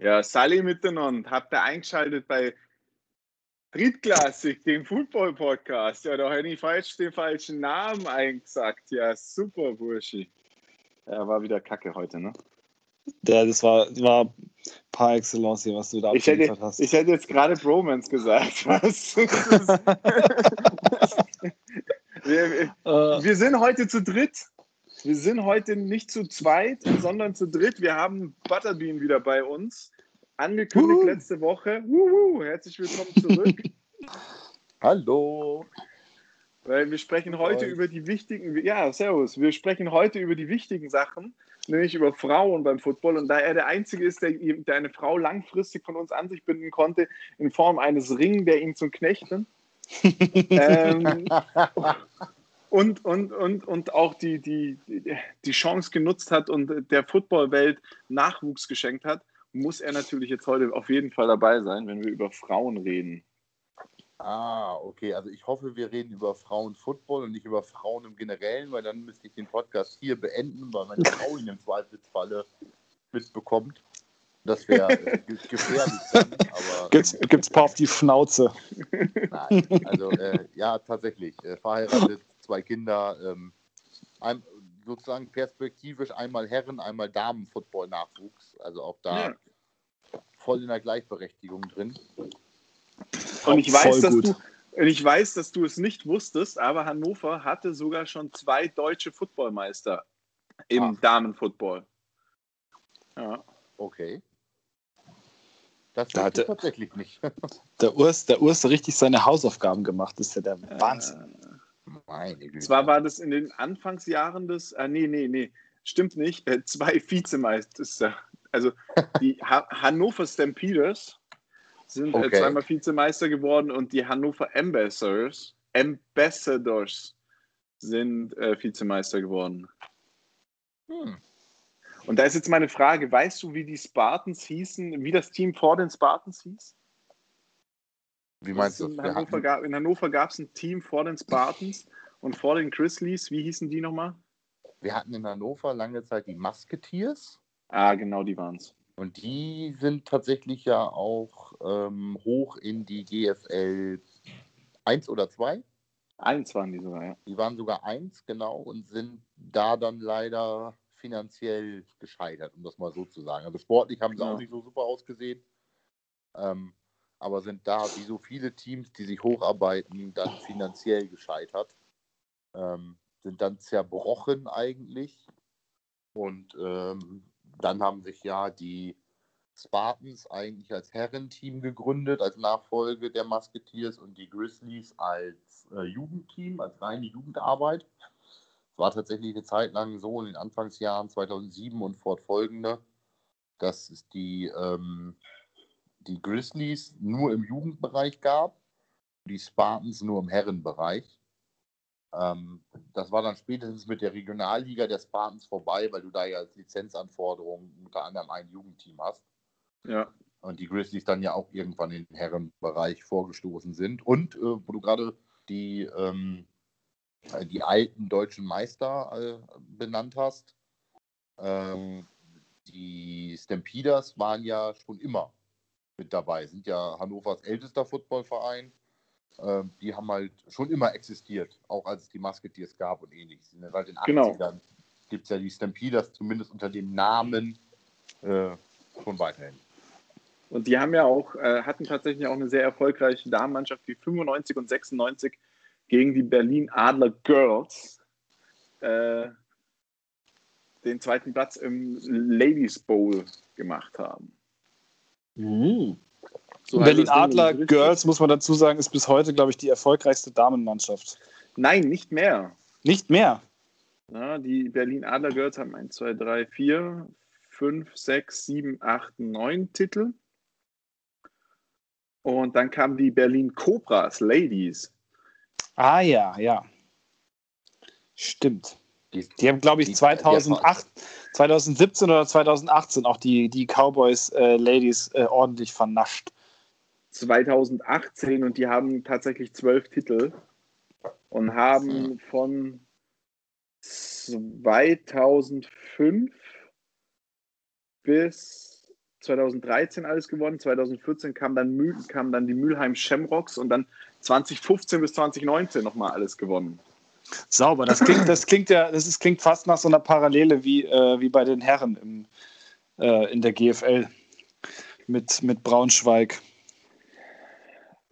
Ja, Sally miteinander. Habt ihr eingeschaltet bei Drittklassik, dem Football-Podcast. Ja, da hätte ich falsch den falschen Namen eingesagt. Ja, super, Burschi. Ja, war wieder Kacke heute, ne? Ja, das war, war par excellence hier, was du da ich hätte, hast. Ich hätte jetzt gerade Bromance gesagt. Was? wir, wir, wir sind heute zu dritt. Wir sind heute nicht zu zweit, sondern zu dritt. Wir haben Butterbean wieder bei uns. Angekündigt uh. letzte Woche. Uhu. Herzlich willkommen zurück. Hallo. Weil wir sprechen heute über die wichtigen, ja, servus. Wir sprechen heute über die wichtigen Sachen, nämlich über Frauen beim Football. Und da er der Einzige ist, der, der eine Frau langfristig von uns an sich binden konnte, in Form eines Ring, der ihn zum Knechten. ähm, und, und, und, und auch die, die, die Chance genutzt hat und der Footballwelt Nachwuchs geschenkt hat, muss er natürlich jetzt heute auf jeden Fall dabei sein, wenn wir über Frauen reden. Ah, okay. Also ich hoffe, wir reden über Frauenfootball und nicht über Frauen im Generellen, weil dann müsste ich den Podcast hier beenden, weil meine Frau ihn im Zweifelsfalle mitbekommt. Das wäre äh, gefährlich dann, aber. Gibt's, gibt's ein paar auf die Schnauze. Nein, also äh, ja, tatsächlich. Äh, verheiratet, zwei Kinder, ähm, ein, sozusagen perspektivisch einmal Herren, einmal Damen-Football-Nachwuchs. Also auch da ja. voll in der Gleichberechtigung drin. Und ich weiß, dass du, ich weiß, dass du es nicht wusstest, aber Hannover hatte sogar schon zwei deutsche Footballmeister im Ach. Damenfootball. Ja. Okay. Das da hatte tatsächlich nicht. der Urs, der Urs richtig seine Hausaufgaben gemacht. Das ist ja der äh, Wahnsinn. Meine Güte. Zwar war das in den Anfangsjahren des, äh, nee, nee, nee, stimmt nicht, äh, zwei Vizemeister. Also die ha Hannover Stampeders sind äh, okay. äh, zweimal Vizemeister geworden und die Hannover Ambassadors, Ambassadors sind äh, Vizemeister geworden. Hm. Und da ist jetzt meine Frage, weißt du, wie die Spartans hießen, wie das Team vor den Spartans hieß? Wie meinst du? In Hannover, gab, in Hannover gab es ein Team vor den Spartans und vor den Grizzlies. Wie hießen die nochmal? Wir hatten in Hannover lange Zeit die Musketeers. Ah, genau, die waren es. Und die sind tatsächlich ja auch ähm, hoch in die GFL 1 oder 2. Eins waren die sogar, ja. Die waren sogar eins, genau, und sind da dann leider finanziell gescheitert, um das mal so zu sagen. Also sportlich haben sie ja. auch nicht so super ausgesehen. Ähm, aber sind da, wie so viele Teams, die sich hocharbeiten, dann finanziell gescheitert. Ähm, sind dann zerbrochen eigentlich. Und ähm, dann haben sich ja die Spartans eigentlich als Herrenteam gegründet, als Nachfolge der Musketeers und die Grizzlies als äh, Jugendteam, als reine Jugendarbeit. Es war tatsächlich eine Zeit lang so in den Anfangsjahren 2007 und fortfolgende, dass es die ähm, die Grizzlies nur im Jugendbereich gab, die Spartans nur im Herrenbereich. Ähm, das war dann spätestens mit der Regionalliga der Spartans vorbei, weil du da ja als Lizenzanforderung unter anderem ein Jugendteam hast. Ja. Und die Grizzlies dann ja auch irgendwann in den Herrenbereich vorgestoßen sind. Und äh, wo du gerade die, ähm, äh, die alten deutschen Meister äh, benannt hast, ähm, die Stampeders waren ja schon immer mit dabei. Sind ja Hannovers ältester Footballverein. Ähm, die haben halt schon immer existiert, auch als es die Musketeers gab und ähnliches. In den 80ern genau. gibt es ja die Stampeders zumindest unter dem Namen äh, schon weiterhin. Und die haben ja auch, äh, hatten tatsächlich auch eine sehr erfolgreiche Damenmannschaft, die 95 und 96 gegen die Berlin Adler Girls äh, den zweiten Platz im Ladies Bowl gemacht haben. Mhm. So Berlin Adler Girls, muss man dazu sagen, ist bis heute, glaube ich, die erfolgreichste Damenmannschaft. Nein, nicht mehr. Nicht mehr? Ja, die Berlin Adler Girls haben 1, 2, 3, 4, 5, 6, 7, 8, 9 Titel. Und dann kamen die Berlin Cobras Ladies. Ah ja, ja. Stimmt. Die, die haben, glaube ich, 2008, 2017 oder 2018 auch die, die Cowboys äh, Ladies äh, ordentlich vernascht. 2018 und die haben tatsächlich zwölf Titel und haben von 2005 bis 2013 alles gewonnen, 2014 kam dann, Mühl, kam dann die Mülheim Shamrocks und dann 2015 bis 2019 nochmal alles gewonnen. Sauber, das klingt, das klingt ja, das ist, klingt fast nach so einer Parallele wie, äh, wie bei den Herren im, äh, in der GFL mit, mit Braunschweig.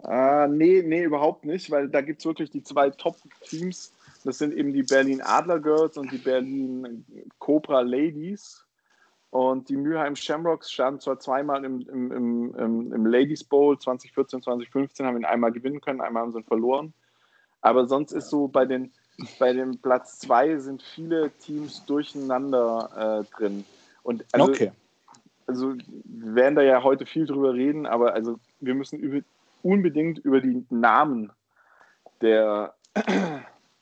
Äh, nee, nee, überhaupt nicht, weil da gibt es wirklich die zwei Top-Teams. Das sind eben die Berlin Adler Girls und die Berlin Cobra Ladies. Und die Mülheim Shamrocks standen zwar zweimal im, im, im, im, Ladies Bowl 2014, 2015, haben ihn einmal gewinnen können, einmal haben sie ihn verloren. Aber sonst ist so bei den bei dem Platz 2 sind viele Teams durcheinander äh, drin. Und also, okay. also wir werden da ja heute viel drüber reden, aber also wir müssen über, unbedingt über die Namen der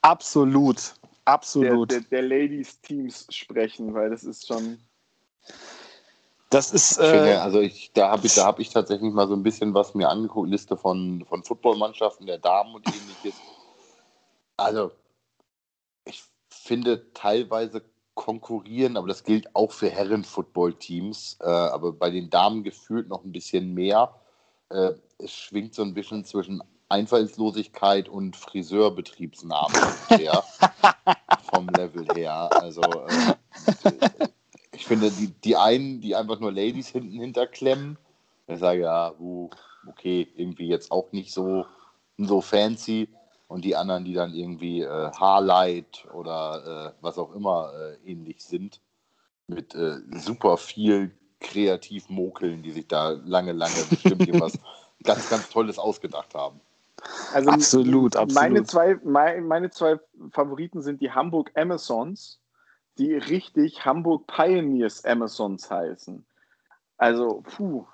absolut absolut der, der, der Ladies Teams sprechen, weil das ist schon das ist. Äh, finde, also ich, da habe ich, da hab ich tatsächlich mal so ein bisschen was mir angeguckt, Liste von, von Footballmannschaften der Damen und ähnliches. Also, finde teilweise konkurrieren, aber das gilt auch für Herren-Football-Teams, äh, aber bei den Damen gefühlt noch ein bisschen mehr. Äh, es schwingt so ein bisschen zwischen Einfallslosigkeit und Friseurbetriebsnamen her, vom Level her. Also äh, ich finde, die, die einen, die einfach nur Ladies hinten hinterklemmen, ich sage ja, uh, okay, irgendwie jetzt auch nicht so, so fancy. Und die anderen, die dann irgendwie äh, Haarlight oder äh, was auch immer äh, ähnlich sind, mit äh, super viel kreativ mokeln, die sich da lange, lange bestimmt irgendwas ganz, ganz Tolles ausgedacht haben. Also absolut, absolut. Meine zwei, meine, meine zwei Favoriten sind die Hamburg Amazons die richtig Hamburg Pioneers Amazons heißen. Also, puh.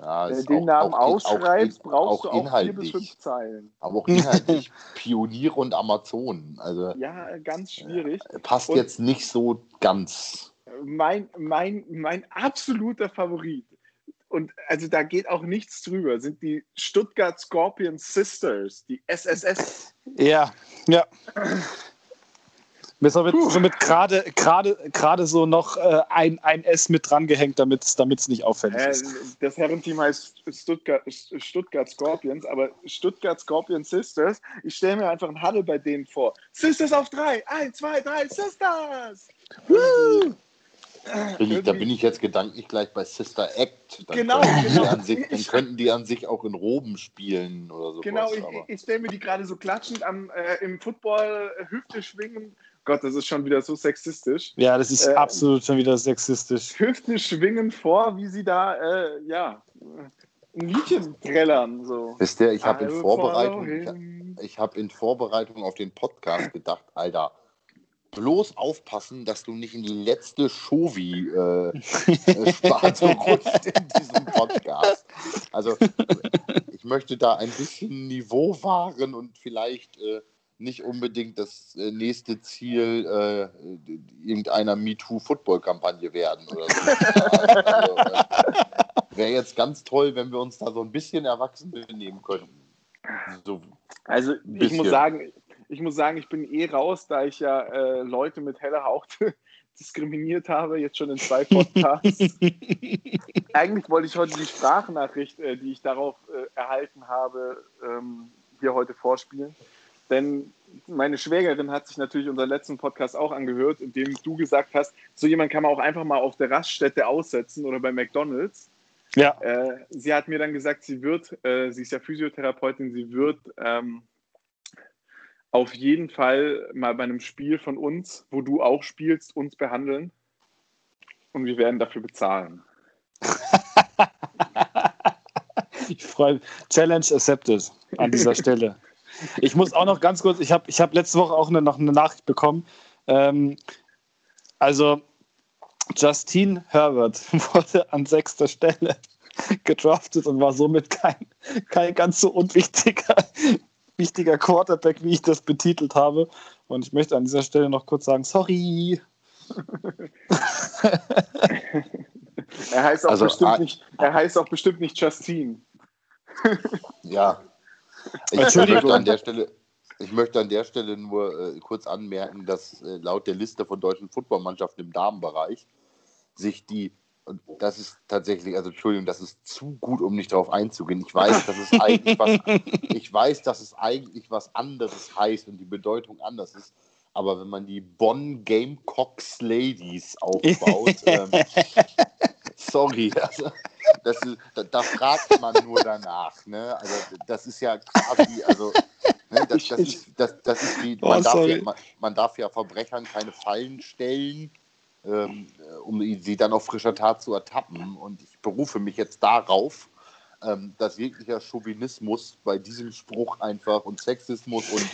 Ja, Wenn du den Namen auch, ausschreibst, auch, brauchst auch du auch vier bis fünf Zeilen. Aber auch inhaltlich Pioniere und Amazonen. Also, ja, ganz schwierig. Passt und jetzt nicht so ganz. Mein, mein, mein absoluter Favorit, und also da geht auch nichts drüber, sind die Stuttgart Scorpion Sisters, die SSS. Ja, ja. Mir ist somit gerade gerade so noch äh, ein, ein S mit dran gehängt, damit es nicht auffällig äh, ist. Das Herrenteam heißt Stuttgart, Stuttgart Scorpions, aber Stuttgart Scorpion Sisters, ich stelle mir einfach ein Huddle bei denen vor. Sisters auf drei, eins, zwei, drei, Sisters! Woo! Bin ich, da bin ich jetzt gedanklich gleich bei Sister Act. Dann genau, genau. Sich, dann könnten die an sich auch in Roben spielen oder so. Genau, ich, ich stelle mir die gerade so klatschend am, äh, im Football Hüfte schwingen Gott, das ist schon wieder so sexistisch. Ja, das ist äh, absolut schon wieder sexistisch. Hüfte schwingen vor, wie sie da, äh, ja, ein Liedchen trällern. So. Wisst ihr, ich habe in Vorbereitung, ich, ich habe in Vorbereitung auf den Podcast gedacht, Alter, bloß aufpassen, dass du nicht in die letzte Shovi-Sparte äh, rutscht in diesem Podcast. Also, ich möchte da ein bisschen Niveau wahren und vielleicht äh, nicht unbedingt das äh, nächste Ziel äh, irgendeiner MeToo-Football-Kampagne werden oder so. also, äh, Wäre jetzt ganz toll, wenn wir uns da so ein bisschen erwachsen benehmen könnten. So also ich muss sagen, ich muss sagen, ich bin eh raus, da ich ja äh, Leute mit heller Haut diskriminiert habe, jetzt schon in zwei Podcasts. Eigentlich wollte ich heute die Sprachnachricht, äh, die ich darauf erhalten habe, ähm, hier heute vorspielen. Denn meine Schwägerin hat sich natürlich unseren letzten Podcast auch angehört, in dem du gesagt hast, so jemand kann man auch einfach mal auf der Raststätte aussetzen oder bei McDonalds. Ja. Äh, sie hat mir dann gesagt, sie wird, äh, sie ist ja Physiotherapeutin, sie wird ähm, auf jeden Fall mal bei einem Spiel von uns, wo du auch spielst, uns behandeln. Und wir werden dafür bezahlen. ich freue mich. Challenge accepted an dieser Stelle. Ich muss auch noch ganz kurz, ich habe ich hab letzte Woche auch eine, noch eine Nachricht bekommen. Ähm, also, Justine Herbert wurde an sechster Stelle gedraftet und war somit kein, kein ganz so unwichtiger wichtiger Quarterback, wie ich das betitelt habe. Und ich möchte an dieser Stelle noch kurz sagen, sorry. er, heißt auch also, bestimmt nicht, er heißt auch bestimmt nicht Justine. ja, ich möchte an der Stelle, ich möchte an der Stelle nur äh, kurz anmerken, dass äh, laut der Liste von deutschen Footballmannschaften im Damenbereich sich die und das ist tatsächlich, also Entschuldigung, das ist zu gut, um nicht darauf einzugehen. Ich weiß, dass es eigentlich was, ich weiß, dass es eigentlich was anderes heißt und die Bedeutung anders ist. Aber wenn man die Bonn Gamecocks Ladies aufbaut, ähm, sorry, also, das ist, da, da, fragt man nur danach. Ne? Also das ist ja quasi, also ne, das, das, ist, das, das ist die, man, oh, darf ja, man, man darf ja Verbrechern keine Fallen stellen ähm, um sie dann auf frischer Tat zu ertappen. Und ich berufe mich jetzt darauf, ähm, dass jeglicher Chauvinismus bei diesem Spruch einfach und Sexismus und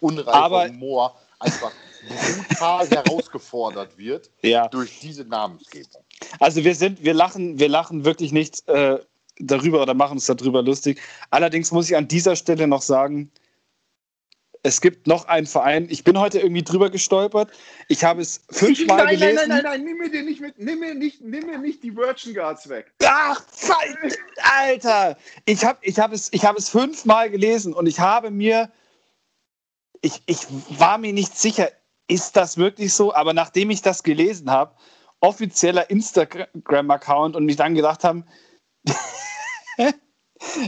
unreifer Humor einfach brutal herausgefordert wird ja. durch diese Namensgebung. Also wir sind, wir lachen, wir lachen wirklich nicht äh, darüber oder machen uns darüber lustig. Allerdings muss ich an dieser Stelle noch sagen, es gibt noch einen Verein. Ich bin heute irgendwie drüber gestolpert. Ich habe es fünfmal nein, gelesen. Nein, nein, nein, nein, nimm mir den nicht mit. Nimm mir nicht, nimm mir nicht die Virgin Guards weg. Ach, Zeit, Alter! Ich habe ich hab es, hab es fünfmal gelesen und ich habe mir. Ich, ich war mir nicht sicher, ist das wirklich so? Aber nachdem ich das gelesen habe, offizieller Instagram-Account und mich dann gedacht haben,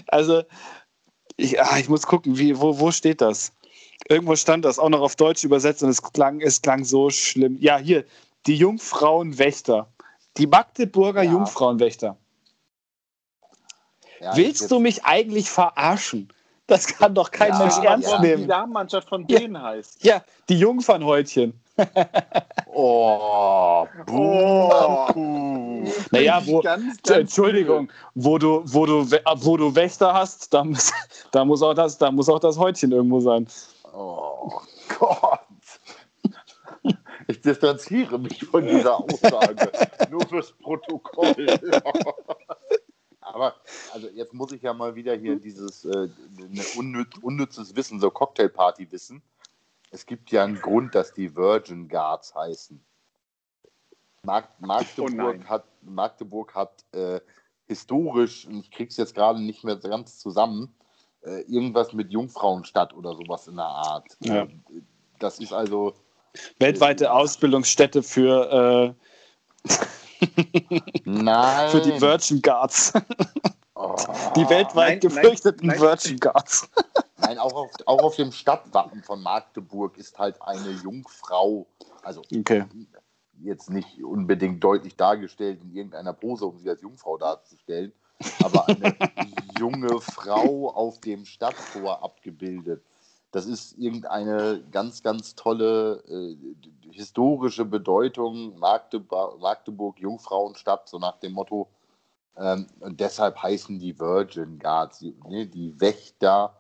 also ich, ach, ich muss gucken, wie, wo, wo steht das? Irgendwo stand das auch noch auf Deutsch übersetzt und es klang, es klang so schlimm. Ja, hier, die Jungfrauenwächter. Die Magdeburger ja. Jungfrauenwächter. Ja, Willst du mich eigentlich verarschen? Das kann doch kein ja, Mensch ernst ja. nehmen. Die Damenmannschaft von denen heißt. Ja, die Jungfernhäutchen. oh, oh. Naja, wo, ganz, ganz Entschuldigung, wo du, wo, du, wo du Wächter hast, da muss, da, muss auch das, da muss auch das Häutchen irgendwo sein. Oh Gott. Ich distanziere mich von dieser Aussage. Nur fürs Protokoll. Aber also jetzt muss ich ja mal wieder hier dieses äh, unnütz, unnützes Wissen, so Cocktailparty wissen. Es gibt ja einen Grund, dass die Virgin Guards heißen. Mag Magdeburg, oh hat, Magdeburg hat äh, historisch, und ich krieg's jetzt gerade nicht mehr ganz zusammen, äh, irgendwas mit Jungfrauenstadt oder sowas in der Art. Ja. Das ist also. Weltweite äh, Ausbildungsstätte für. Nein. Für die Virgin Guards. Oh. Die weltweit nein, gefürchteten nein, Virgin Guards. Nein, auch auf, auch auf dem Stadtwappen von Magdeburg ist halt eine Jungfrau. Also okay. jetzt nicht unbedingt deutlich dargestellt in irgendeiner Pose, um sie als Jungfrau darzustellen, aber eine junge Frau auf dem Stadttor abgebildet. Das ist irgendeine ganz, ganz tolle äh, historische Bedeutung. Magdeburg, Magdeburg, Jungfrauenstadt, so nach dem Motto. Ähm, und deshalb heißen die Virgin Guards, die, ne, die Wächter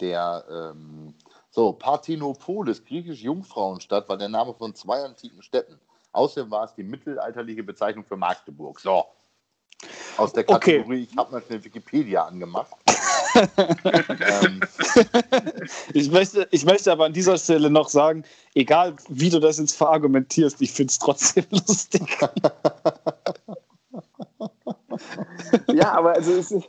der. Ähm, so, Parthenopolis, griechisch Jungfrauenstadt, war der Name von zwei antiken Städten. Außerdem war es die mittelalterliche Bezeichnung für Magdeburg. So, aus der Kategorie, okay. ich habe mal schnell Wikipedia angemacht. ähm. ich, möchte, ich möchte aber an dieser Stelle noch sagen, egal wie du das jetzt verargumentierst, ich finde es trotzdem lustig. ja, aber also es ist.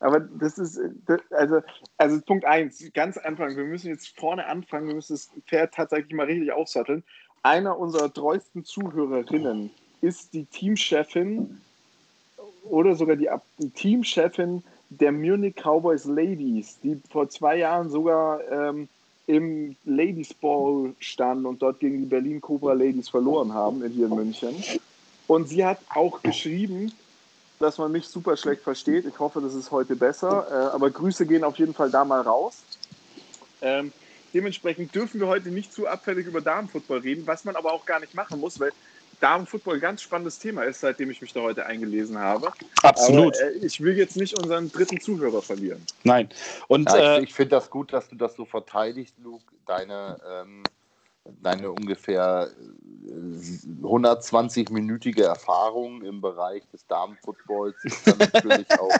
Aber das ist, das, also, also Punkt eins, ganz Anfang, wir müssen jetzt vorne anfangen, wir müssen das Pferd tatsächlich mal richtig aufsatteln. Einer unserer treuesten Zuhörerinnen ist die Teamchefin oder sogar die, die Teamchefin der Munich Cowboys Ladies, die vor zwei Jahren sogar ähm, im Ladies Ball standen und dort gegen die Berlin Cobra Ladies verloren haben, hier in München. Und sie hat auch geschrieben, dass man mich super schlecht versteht. Ich hoffe, das ist heute besser. Äh, aber Grüße gehen auf jeden Fall da mal raus. Ähm, dementsprechend dürfen wir heute nicht zu abfällig über Damenfootball reden, was man aber auch gar nicht machen muss, weil Damenfootball ein ganz spannendes Thema ist, seitdem ich mich da heute eingelesen habe. Absolut. Aber, äh, ich will jetzt nicht unseren dritten Zuhörer verlieren. Nein. Und, ja, ich, äh, ich finde das gut, dass du das so verteidigst, Luke. Deine, ähm, deine ungefähr 120-minütige Erfahrung im Bereich des Damenfootballs ist dann natürlich auch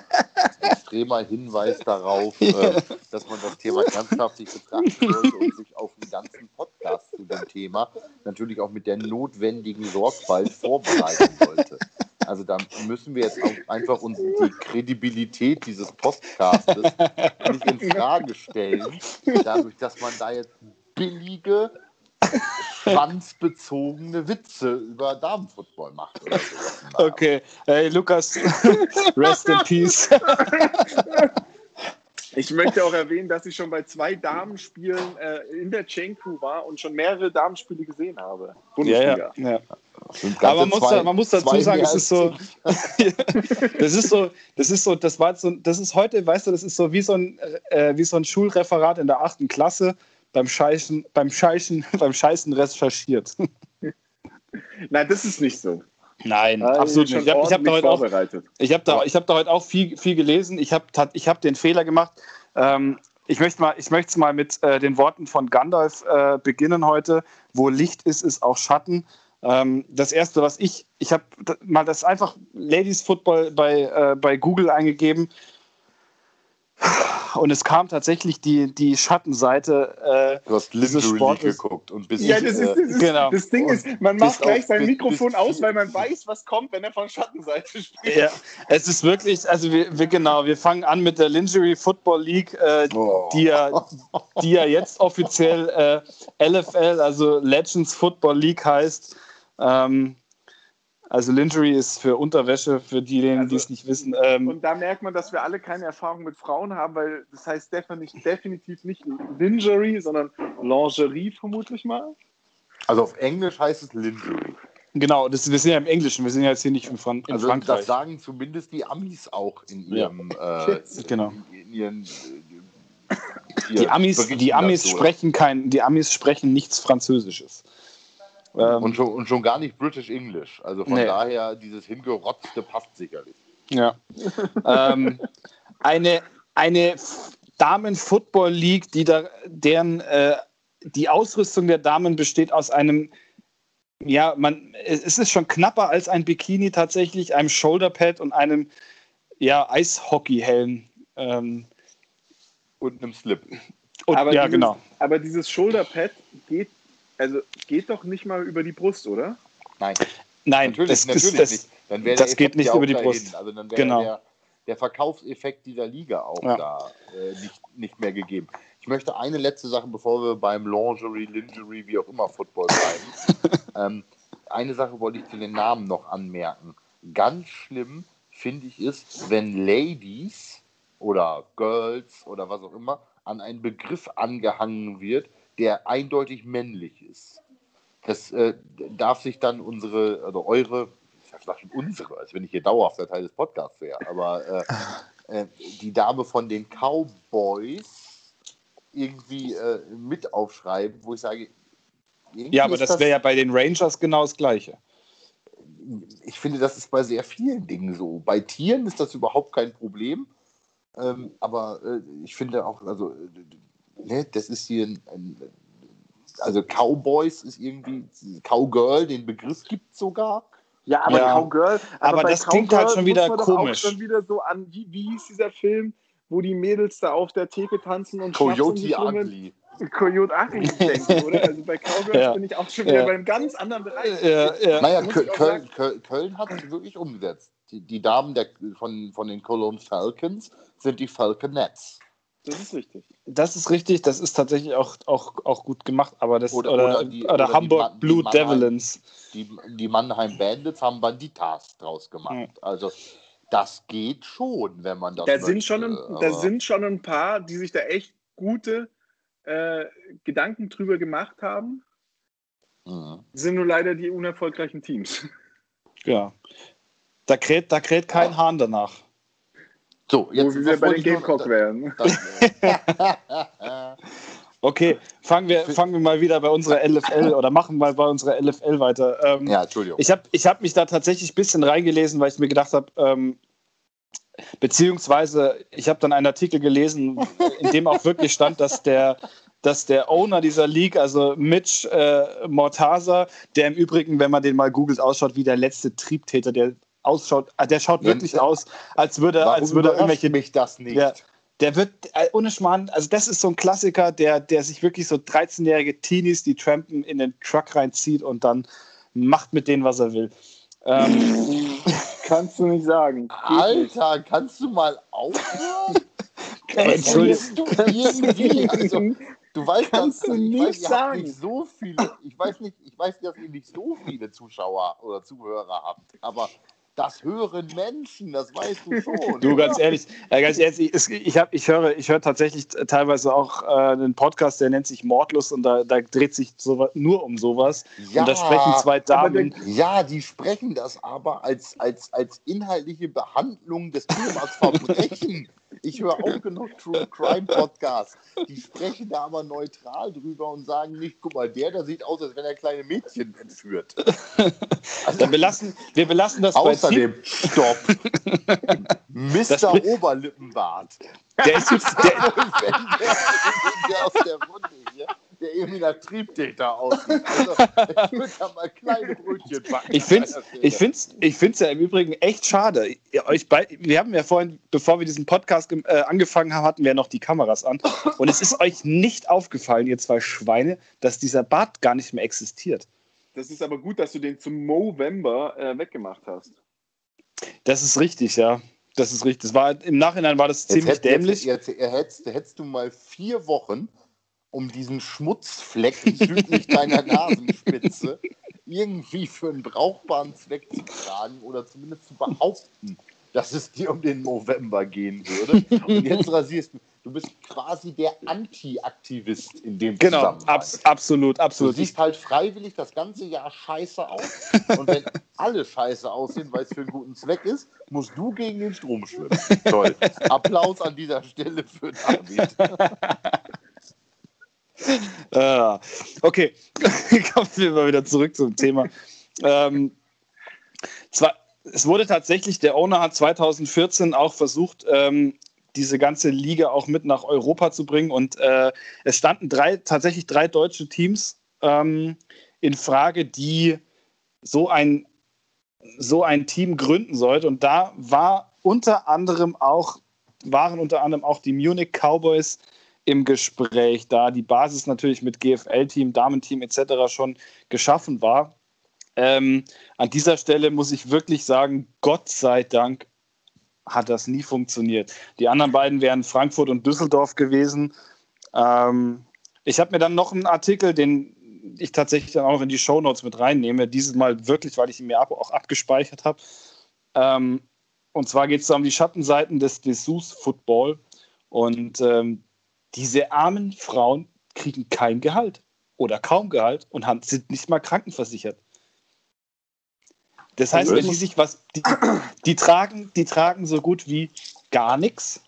ein extremer Hinweis darauf, äh, dass man das Thema ernsthaft betrachten sollte und sich auf einen ganzen Podcast zu dem Thema natürlich auch mit der notwendigen Sorgfalt vorbereiten sollte. Also da müssen wir jetzt auch einfach uns die Kredibilität dieses Podcastes nicht in Frage stellen, dadurch, dass man da jetzt billige schwanzbezogene Witze über Damenfootball macht. Oder so. Okay, hey Lukas, rest in peace. Ich möchte auch erwähnen, dass ich schon bei zwei Damenspielen äh, in der Chain Crew war und schon mehrere Damenspiele gesehen habe. Bundesliga. Ja, ja, ja. Aber man muss, zwei, man muss dazu sagen, es ist so, das ist so, das ist so, das war so, das ist heute, weißt du, das ist so wie so ein, äh, wie so ein Schulreferat in der achten Klasse beim Scheißen, beim Scheißen, beim Scheißen recherchiert. Nein, das ist nicht so. Nein, ah, absolut nicht. Ich habe hab da, heute auch, ich hab da, ich hab da heute auch viel, viel gelesen. Ich habe ich hab den Fehler gemacht. Ähm, ich möchte mal, ich möchte mal mit äh, den Worten von Gandalf äh, beginnen heute. Wo Licht ist, ist auch Schatten. Ähm, das erste, was ich, ich habe mal das einfach Ladies Football bei, äh, bei Google eingegeben und es kam tatsächlich die, die Schattenseite. Äh, du hast Lingerie geguckt und bis ja, das, ist, das, ist, genau. das Ding ist, man macht gleich sein Mikrofon aus, weil man weiß, was kommt, wenn er von Schattenseite spricht. Ja, es ist wirklich, also wir, wir genau, wir fangen an mit der Lingerie Football League, äh, oh. die, ja, die ja jetzt offiziell äh, LFL, also Legends Football League heißt. Ähm, also Lingerie ist für Unterwäsche, für diejenigen, also, die es nicht wissen. Ähm, und da merkt man, dass wir alle keine Erfahrung mit Frauen haben, weil das heißt definitiv, definitiv nicht Lingerie, sondern Lingerie vermutlich mal. Also auf Englisch heißt es Lingerie. Genau, das, wir sind ja im Englischen, wir sind ja jetzt hier nicht in, Fran in also Frankreich. Das sagen zumindest die Amis auch in ihrem. Ja. Äh, genau. In ihren, äh, die Amis, die Amis sprechen kein, die Amis sprechen nichts Französisches. Ähm, und, schon, und schon gar nicht British English. Also von nee. daher, dieses hingerotzte passt sicherlich. Ja. ähm, eine eine Damen-Football-League, die da, deren äh, die Ausrüstung der Damen besteht aus einem, ja, man, es ist schon knapper als ein Bikini tatsächlich, einem Shoulderpad und einem ja, Eishockeyhelm. Ähm, und einem Slip. Und, aber ja, dieses, genau. Aber dieses Shoulderpad geht also geht doch nicht mal über die Brust, oder? Nein. Nein, natürlich, das, natürlich das, nicht. Dann das geht nicht über die dahin. Brust. Also dann wäre genau. der, der, Verkaufseffekt dieser Liga auch ja. da äh, nicht, nicht mehr gegeben. Ich möchte eine letzte Sache, bevor wir beim Lingerie, Lingerie, wie auch immer Football bleiben. ähm, eine Sache wollte ich zu den Namen noch anmerken. Ganz schlimm finde ich es, wenn Ladies oder Girls oder was auch immer an einen Begriff angehangen wird, der eindeutig männlich ist. Das äh, darf sich dann unsere, oder eure, ich sag schon unsere, als wenn ich hier dauerhaft Teil des Podcasts wäre, aber äh, äh, die Dame von den Cowboys irgendwie äh, mit aufschreiben, wo ich sage, ja, aber das wäre ja bei den Rangers genau das Gleiche. Ich finde, das ist bei sehr vielen Dingen so. Bei Tieren ist das überhaupt kein Problem. Ähm, aber äh, ich finde auch, also ne, das ist hier ein, ein, also Cowboys ist irgendwie, Cowgirl, den Begriff gibt es sogar. Ja, aber ja. Cowgirl, aber, aber das Cowgirl klingt halt schon wieder komisch. Schon wieder so an, wie, wie hieß dieser Film, wo die Mädels da auf der Theke tanzen und Coyote Ugly. Coyote Ugly denken, oder? Also bei Cowgirls ja. bin ich auch schon wieder ja. bei einem ganz anderen Bereich. Ja, ja. Naja, Köln, Köln, Köln, hat es wirklich umgesetzt. Die, die Damen der, von, von den Cologne Falcons sind die Falconets. Das ist richtig. Das ist richtig, das ist tatsächlich auch, auch, auch gut gemacht, aber das oder, oder, oder, die, oder, oder Hamburg die, Blue die Devils. Die, die Mannheim Bandits haben Banditas draus gemacht. Mhm. Also das geht schon, wenn man das. Da, sind schon, ein, da sind schon ein paar, die sich da echt gute äh, Gedanken drüber gemacht haben. Mhm. Sind nur leider die unerfolgreichen Teams. Ja. Da kräht, da kräht kein Hahn danach. So, jetzt Wo wir bei den Gamecock wären. okay, fangen wir, fangen wir mal wieder bei unserer LFL oder machen mal bei unserer LFL weiter. Ähm, ja, Entschuldigung. Ich habe ich hab mich da tatsächlich ein bisschen reingelesen, weil ich mir gedacht habe, ähm, beziehungsweise ich habe dann einen Artikel gelesen, in dem auch wirklich stand, dass der, dass der Owner dieser League, also Mitch äh, Mortaza, der im Übrigen, wenn man den mal googelt, ausschaut wie der letzte Triebtäter der ausschaut, ah, der schaut wirklich Wenn, aus, als würde, Warum als würde irgendwelche. mich das nicht. Der, der wird, äh, ohne Schmarrn, also das ist so ein Klassiker, der, der sich wirklich so 13-jährige Teenies, die trampen, in den Truck reinzieht und dann macht mit denen, was er will. Ähm, kannst du nicht sagen. Alter, kannst du mal aufhören? Entschuldigung. Du irgendwie, also, Du weißt Kannst das, du ich nicht weiß, sagen. nicht so viele, ich weiß nicht, ich weiß, dass ihr nicht so viele Zuschauer oder Zuhörer habt, aber das hören Menschen, das weißt du schon. Du, ganz ehrlich, äh, ganz ehrlich ich, hab, ich höre, ich höre tatsächlich teilweise auch äh, einen Podcast, der nennt sich Mordlust und da, da dreht sich sowas, nur um sowas. Ja, und da sprechen zwei Damen. Ja, die sprechen das aber als, als, als inhaltliche Behandlung des Themas Verbrechen. Ich höre auch genug True Crime Podcasts. Die sprechen da aber neutral drüber und sagen nicht, guck mal, der, der sieht aus, als wenn er kleine Mädchen entführt. Also, Dann belassen, wir belassen das bei außerdem, stopp. Das- Mr. Oberlippenbart. Der ist jetzt, der, der, der aus der Runde hier, der irgendwie nach Triebtäter aussieht. Also, ich würde da mal kleine Brötchen backen. Ich finde es ich find's, ich find's ja im Übrigen echt schade. Ihr, euch bei, wir haben ja vorhin, bevor wir diesen Podcast äh, angefangen haben, hatten wir ja noch die Kameras an. Und es ist euch nicht aufgefallen, ihr zwei Schweine, dass dieser Bart gar nicht mehr existiert. Das ist aber gut, dass du den zum Movember äh, weggemacht hast. Das ist richtig, ja. Das ist richtig. Das war, Im Nachhinein war das ziemlich jetzt, dämlich. Jetzt, jetzt, jetzt hättest, hättest du mal vier Wochen, um diesen Schmutzfleck südlich deiner Nasenspitze irgendwie für einen brauchbaren Zweck zu tragen oder zumindest zu behaupten, dass es dir um den November gehen würde. Und jetzt rasierst du. Du bist quasi der Anti-Aktivist in dem Genau, Zusammenhang. abs absolut, Du absolut. siehst halt freiwillig das ganze Jahr scheiße aus. Und wenn alle scheiße aussehen, weil es für einen guten Zweck ist, musst du gegen den Strom schwimmen. Toll. Applaus an dieser Stelle für David. Ah, okay, kommen wir mal wieder zurück zum Thema. Ähm, zwar, es wurde tatsächlich, der Owner hat 2014 auch versucht, ähm, diese ganze Liga auch mit nach Europa zu bringen. Und äh, es standen drei, tatsächlich drei deutsche Teams ähm, in Frage, die so ein, so ein Team gründen sollten und da war unter anderem auch, waren unter anderem auch die Munich Cowboys im Gespräch, da die Basis natürlich mit GFL-Team, Damenteam etc. schon geschaffen war. Ähm, an dieser Stelle muss ich wirklich sagen, Gott sei Dank hat das nie funktioniert. Die anderen beiden wären Frankfurt und Düsseldorf gewesen. Ähm, ich habe mir dann noch einen Artikel, den ich tatsächlich dann auch in die Shownotes mit reinnehme, dieses Mal wirklich, weil ich ihn mir auch abgespeichert habe. Ähm, und zwar geht es um die Schattenseiten des Dessous Football. Und ähm, diese armen Frauen kriegen kein Gehalt oder kaum Gehalt und haben, sind nicht mal krankenversichert. Das heißt, wenn die sich was, die, die, tragen, die tragen so gut wie gar nichts.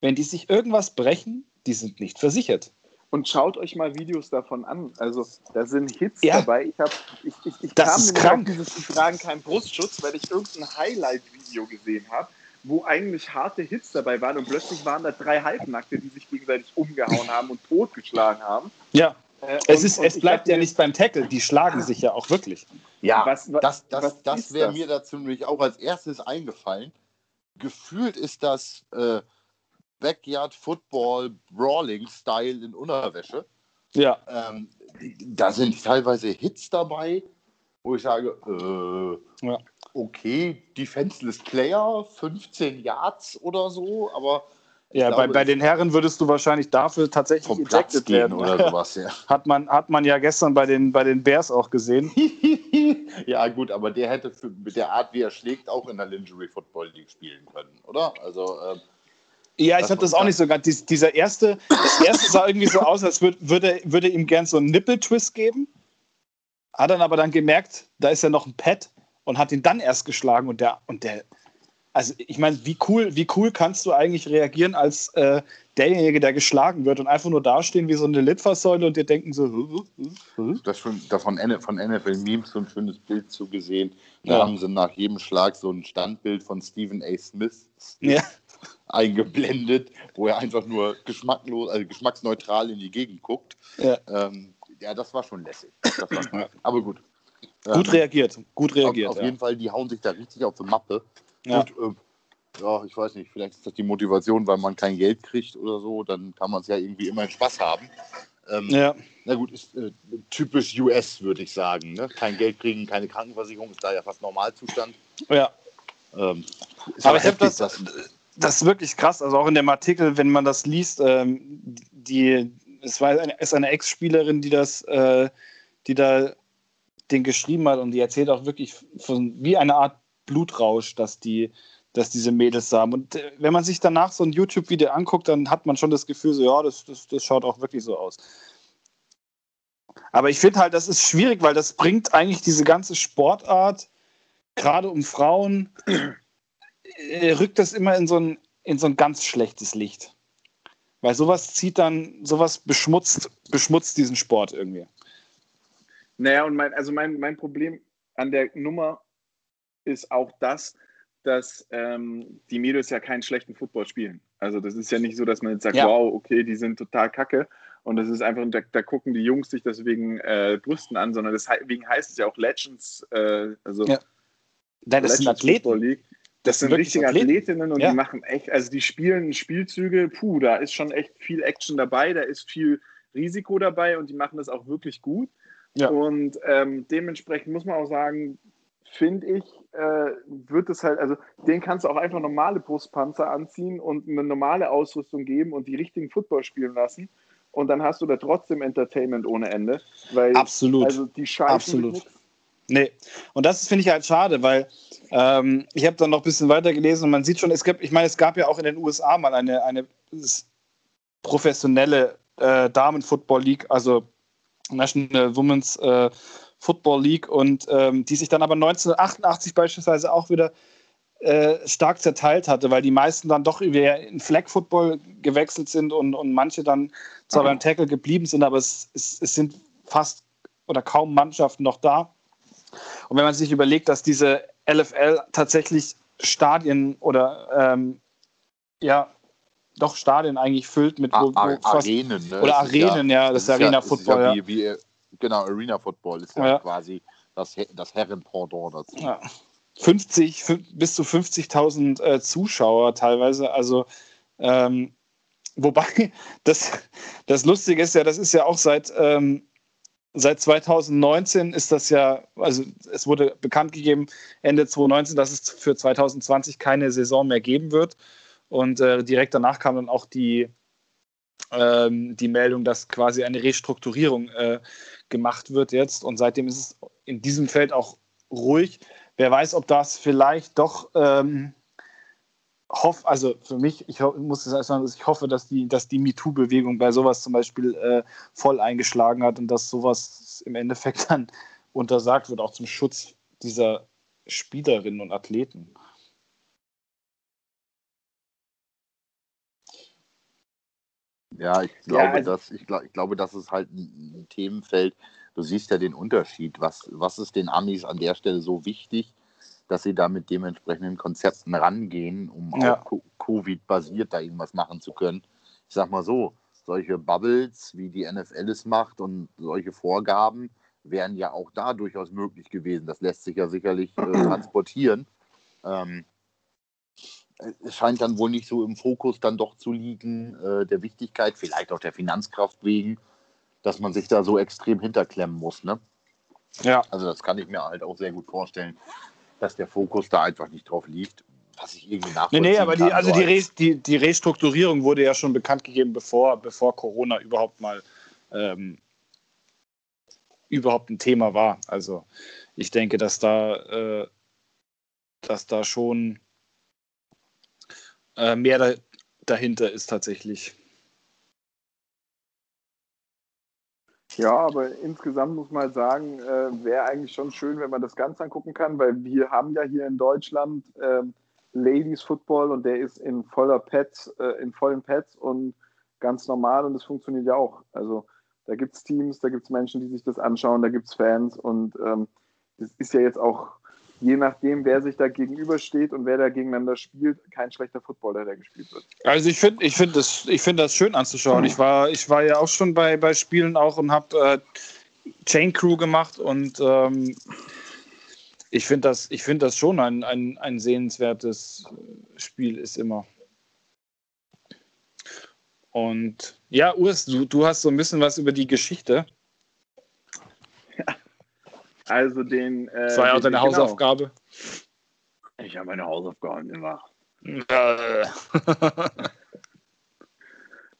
Wenn die sich irgendwas brechen, die sind nicht versichert. Und schaut euch mal Videos davon an. Also da sind Hits Ja. dabei. Ich, hab, ich, ich, ich Das kam ist krank. dieses Die tragen keinen Brustschutz, weil ich irgendein Highlight-Video gesehen habe, wo eigentlich harte Hits dabei waren und plötzlich waren da drei Halbnackte, die sich gegenseitig umgehauen haben und totgeschlagen haben. Ja, Äh, es, und- ist, und es bleibt ja nicht beim Tackle, die schlagen sich ja auch wirklich. Ja, Was- was- das, das, was das wäre mir dazu nämlich auch als erstes eingefallen. Gefühlt ist das äh, Backyard Football Brawling Style in Unterwäsche. Ja, Ähm, da sind teilweise Hits dabei, wo ich sage, äh, Ja. okay, Defenseless Player, 15 Yards oder so, aber ja bei, glaube, bei den Herren würdest du wahrscheinlich dafür tatsächlich vom Platz gehen werden. oder sowas, ja. Hat man, hat man ja gestern bei den, bei den Bears auch gesehen. ja, gut, aber der hätte für, mit der Art, wie er schlägt, auch in der Lingerie Football League spielen können, oder? Also, ähm, Ja, ich habe das auch nicht so ganz. Dies, dieser erste, das erste sah irgendwie so aus, als würd, würde, würde ihm gern so einen Nippel-Twist geben. Hat dann aber dann gemerkt, da ist ja noch ein Pad und hat ihn dann erst geschlagen und der, und der, also ich meine, wie cool, wie cool kannst du eigentlich reagieren als äh, derjenige, der geschlagen wird und einfach nur dastehen wie so eine Litfaßsäule und dir denken so, "Huh, huh, huh." das schon, da von, N- von NFL Memes so ein schönes Bild zugesehen. Da Ja. haben sie nach jedem Schlag so ein Standbild von Stephen A. Smith ja, eingeblendet, wo er einfach nur geschmacklos, also geschmacksneutral in die Gegend guckt. ja. Ähm, ja, das war schon lässig. Das war schon, aber gut. Gut Ähm, reagiert, gut reagiert. Auf, auf ja. jeden Fall, die hauen sich da richtig auf die Mappe. Ja. Und, ähm, ja, ich weiß nicht, vielleicht ist das die Motivation, weil man kein Geld kriegt oder so, dann kann man es ja irgendwie immer in Spaß haben. Ähm, ja. Na gut, ist äh, typisch US, würde ich sagen. Ne? Kein Geld kriegen, keine Krankenversicherung, ist da ja fast Normalzustand. ja. Ähm, ist Aber ich habe heftig, das, das ist wirklich krass. Also auch in dem Artikel, wenn man das liest, ähm, die es war eine, ist eine Ex-Spielerin, die das, äh, die da den geschrieben hat und die erzählt auch wirklich von wie eine Art Blutrausch, dass die, dass diese Mädels haben. Und äh, wenn man sich danach so ein YouTube-Video anguckt, dann hat man schon das Gefühl, so ja, das, das, das schaut auch wirklich so aus. Aber ich finde halt, das ist schwierig, weil das bringt eigentlich diese ganze Sportart, gerade um Frauen, äh, rückt das immer in so ein, in so ein ganz schlechtes Licht. Weil sowas zieht dann, sowas beschmutzt, beschmutzt diesen Sport irgendwie. Naja, und mein, also mein, mein Problem an der Nummer ist auch das, dass ähm, die Mädels ja keinen schlechten Football spielen. Also das ist ja nicht so, dass man jetzt sagt, ja. wow, okay, die sind total kacke. Und das ist einfach, da, da gucken die Jungs sich deswegen äh, Brüsten an, sondern deswegen heißt es ja auch Legends, äh, also ja. Nein, das Legends sind Athleten. League. Das, sind richtige. Athletinnen und ja. die machen echt, also die spielen Spielzüge, puh, da ist schon echt viel Action dabei, da ist viel Risiko dabei und die machen das auch wirklich gut. Ja. Und ähm, dementsprechend muss man auch sagen, finde ich, äh, wird es halt, also den kannst du auch einfach normale Brustpanzer anziehen und eine normale Ausrüstung geben und die richtigen Football spielen lassen. Und dann hast du da trotzdem Entertainment ohne Ende. Weil, Absolut. Also die Scheiße. Absolut. Nee. Und das finde ich halt schade, weil ähm, ich habe dann noch ein bisschen weiter gelesen und man sieht schon, es gibt, ich meine, es gab ja auch in den USA mal eine, eine professionelle äh, Damen-Football League, also National Women's äh, Football League und ähm, die sich dann aber 1988 beispielsweise auch wieder äh, stark zerteilt hatte, weil die meisten dann doch in Flag Football gewechselt sind und, und manche dann zwar beim Tackle geblieben sind, aber es, es, es sind fast oder kaum Mannschaften noch da. Und wenn man sich überlegt, dass diese LFL tatsächlich Stadien oder ähm, ja, doch Stadien eigentlich füllt mit wo, wo fast, Arenen, ne? oder Arenen, ja, ja das, das ist Arena Football. Ja, wie, wie, genau, Arena Football ist ja, quasi das, das Herrenpendant dazu. Ja. 50 bis zu 50.000 äh, Zuschauer teilweise, also ähm, wobei das, das Lustige ist ja, das ist ja auch seit ähm, seit 2019 ist das ja, also es wurde bekannt gegeben, Ende 2019, dass es für 2020 keine Saison mehr geben wird. Und äh, direkt danach kam dann auch die, ähm, die Meldung, dass quasi eine Restrukturierung äh, gemacht wird jetzt. Und seitdem ist es in diesem Feld auch ruhig. Wer weiß, ob das vielleicht doch ähm, hoffe, also für mich, ich muss es sagen, ich hoffe, dass die, dass die MeToo-Bewegung bei sowas zum Beispiel äh, voll eingeschlagen hat und dass sowas im Endeffekt dann untersagt wird, auch zum Schutz dieser Spielerinnen und Athleten. Ja, ich glaube, ja, also, dass, ich, glaub, ich glaube, das ist halt ein, ein Themenfeld. Du siehst ja den Unterschied. Was, was ist den Amis an der Stelle so wichtig? Dass sie da mit dementsprechenden Konzepten rangehen, um ja. auch Covid-basiert da irgendwas machen zu können. Ich sag mal so, solche Bubbles, wie die NFL es macht und solche Vorgaben wären ja auch da durchaus möglich gewesen. Das lässt sich ja sicherlich äh, transportieren. Ähm, es scheint dann wohl nicht so im Fokus dann doch zu liegen, äh, der Wichtigkeit, vielleicht auch der Finanzkraft wegen, dass man sich da so extrem hinterklemmen muss. Ne? Ja. Also das kann ich mir halt auch sehr gut vorstellen, dass der Fokus da einfach nicht drauf liegt, was ich irgendwie nachvollziehen Nee, nee, aber die, also die, Re die, die Restrukturierung wurde ja schon bekannt gegeben, bevor, bevor Corona überhaupt mal ähm, überhaupt ein Thema war. Also ich denke, dass da, äh, dass da schon äh, mehr da, dahinter ist tatsächlich. Ja, aber insgesamt muss man halt sagen, äh, wäre eigentlich schon schön, wenn man das Ganze angucken kann, weil wir haben ja hier in Deutschland äh, Ladies Football und der ist in voller Pets, äh, in vollen Pets und ganz normal und das funktioniert ja auch. Also da gibt es Teams, da gibt es Menschen, die sich das anschauen, da gibt es Fans und ähm, das ist ja jetzt auch je nachdem, wer sich da gegenübersteht und wer da gegeneinander spielt, kein schlechter Footballer, der gespielt wird. Also ich finde ich find das, find das schön anzuschauen. Ich war, ich war ja auch schon bei, bei Spielen auch und habe äh, Chain Crew gemacht und ähm, ich finde das, find das schon ein, ein, ein sehenswertes Spiel ist immer. Und ja, Urs, du, du hast so ein bisschen was über die Geschichte. Also den. Äh, das war ja auch deine genau. Hausaufgabe. Ich habe meine Hausaufgaben gemacht.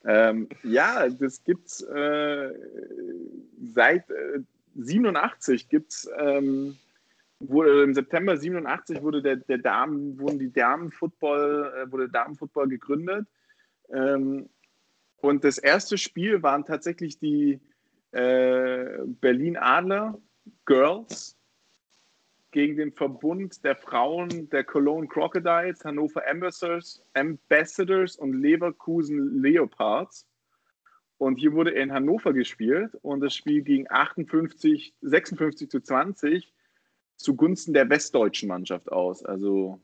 Ähm, ja, das gibt's äh, seit äh, 87 gibt's ähm, wurde im September 87 wurde der, der Damen wurden die Damenfootball äh, wurde Damenfootball gegründet ähm, und das erste Spiel waren tatsächlich die äh, Berlin Adler Girls gegen den Verbund der Frauen der Cologne Crocodiles, Hannover Ambassadors, Ambassadors und Leverkusen Leopards. Und hier wurde in Hannover gespielt und das Spiel ging 58, 56 zu 20 zugunsten der westdeutschen Mannschaft aus. Also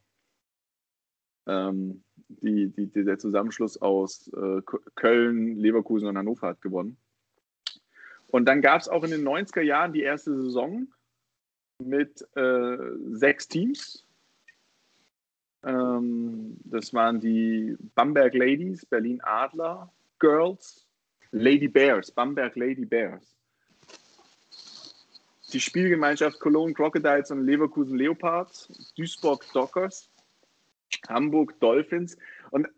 ähm, die, die, der Zusammenschluss aus äh, Köln, Leverkusen und Hannover hat gewonnen. Und dann gab es auch in den 90er Jahren die erste Saison mit äh, sechs Teams. Ähm, das waren die Bamberg Ladies, Berlin Adler, Girls, Lady Bears, Bamberg Lady Bears. Die Spielgemeinschaft Cologne Crocodiles und Leverkusen Leopards, Duisburg Dockers, Hamburg Dolphins. Und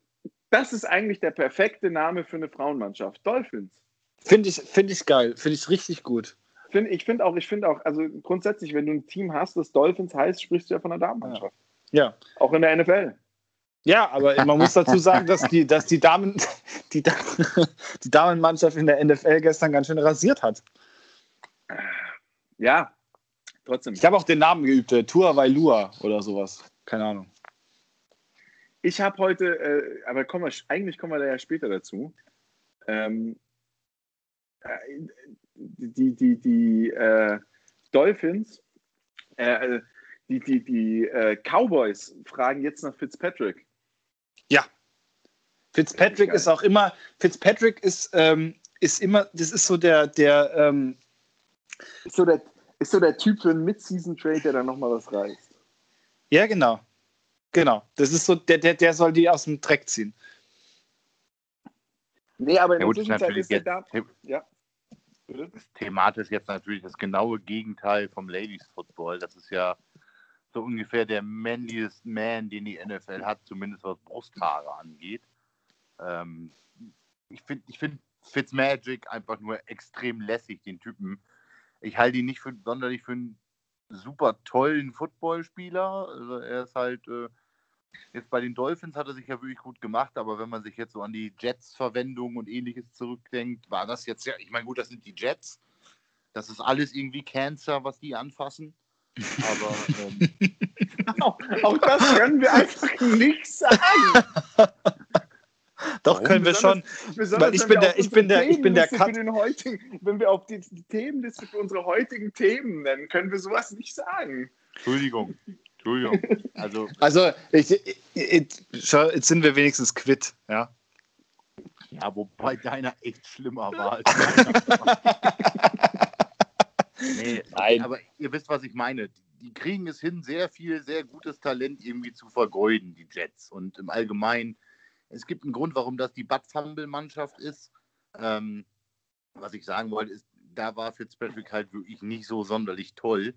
das ist eigentlich der perfekte Name für eine Frauenmannschaft. Dolphins. Finde ich, find ich geil, finde ich richtig gut. Find, ich finde auch, ich finde auch, also grundsätzlich, wenn du ein Team hast, das Dolphins heißt, sprichst du ja von einer Damenmannschaft. Ja. Auch in der NFL. Ja, aber man muss dazu sagen, dass die, dass die Damen, die, die Damenmannschaft in der NFL gestern ganz schön rasiert hat. Ja, trotzdem. Ich habe auch den Namen geübt, äh, Tua Vailua oder sowas. Keine Ahnung. Ich habe heute, äh, aber kommen wir, eigentlich kommen wir da ja später dazu. Ähm, äh, die, die, die äh, Dolphins, äh, äh, die, die, die äh, Cowboys fragen jetzt nach Fitzpatrick. Ja. Fitzpatrick ist auch immer, Fitzpatrick ist, ähm, ist immer, das ist so der, der, ähm, ist so der, ist so der Typ für einen Mid-Season-Trade, der dann nochmal was reißt. Ja, genau. Genau. Das ist so, der, der, der soll die aus dem Dreck ziehen. Nee, aber in ja, der Zwischenzeit ist der da. Ja. Das Thematisch jetzt natürlich das genaue Gegenteil vom Ladies Football. Das ist ja so ungefähr der manliest Man, den die NFL hat, zumindest was Brusthaare angeht. Ähm, ich finde ich find Fitzmagic einfach nur extrem lässig, den Typen. Ich halte ihn nicht für, sonderlich für einen super tollen Footballspieler. Also er ist halt äh, Jetzt bei den Dolphins hat er sich ja wirklich gut gemacht, aber wenn man sich jetzt so an die Jets-Verwendung und ähnliches zurückdenkt, war das jetzt ja, ich meine, gut, das sind die Jets. Das ist alles irgendwie Cancer, was die anfassen. Aber ähm, auch, auch, das können wir einfach nicht sagen. Doch Warum? können wir schon. Weil ich bin der, ich bin der, ich bin der Cut. Wenn wir auf die, die Themenliste für unsere heutigen Themen nennen, können wir sowas nicht sagen. Entschuldigung. Entschuldigung. Also, also ich, ich, ich, jetzt sind wir wenigstens quitt, ja. Ja, wobei deiner echt schlimmer war. nee, Nein. aber ihr wisst, was ich meine. Die kriegen es hin, sehr viel, sehr gutes Talent irgendwie zu vergeuden, die Jets. Und im Allgemeinen, es gibt einen Grund, warum das die Bud Fumble-Mannschaft ist. Ähm, was ich sagen wollte, ist, da war Fitzpatrick halt wirklich nicht so sonderlich toll.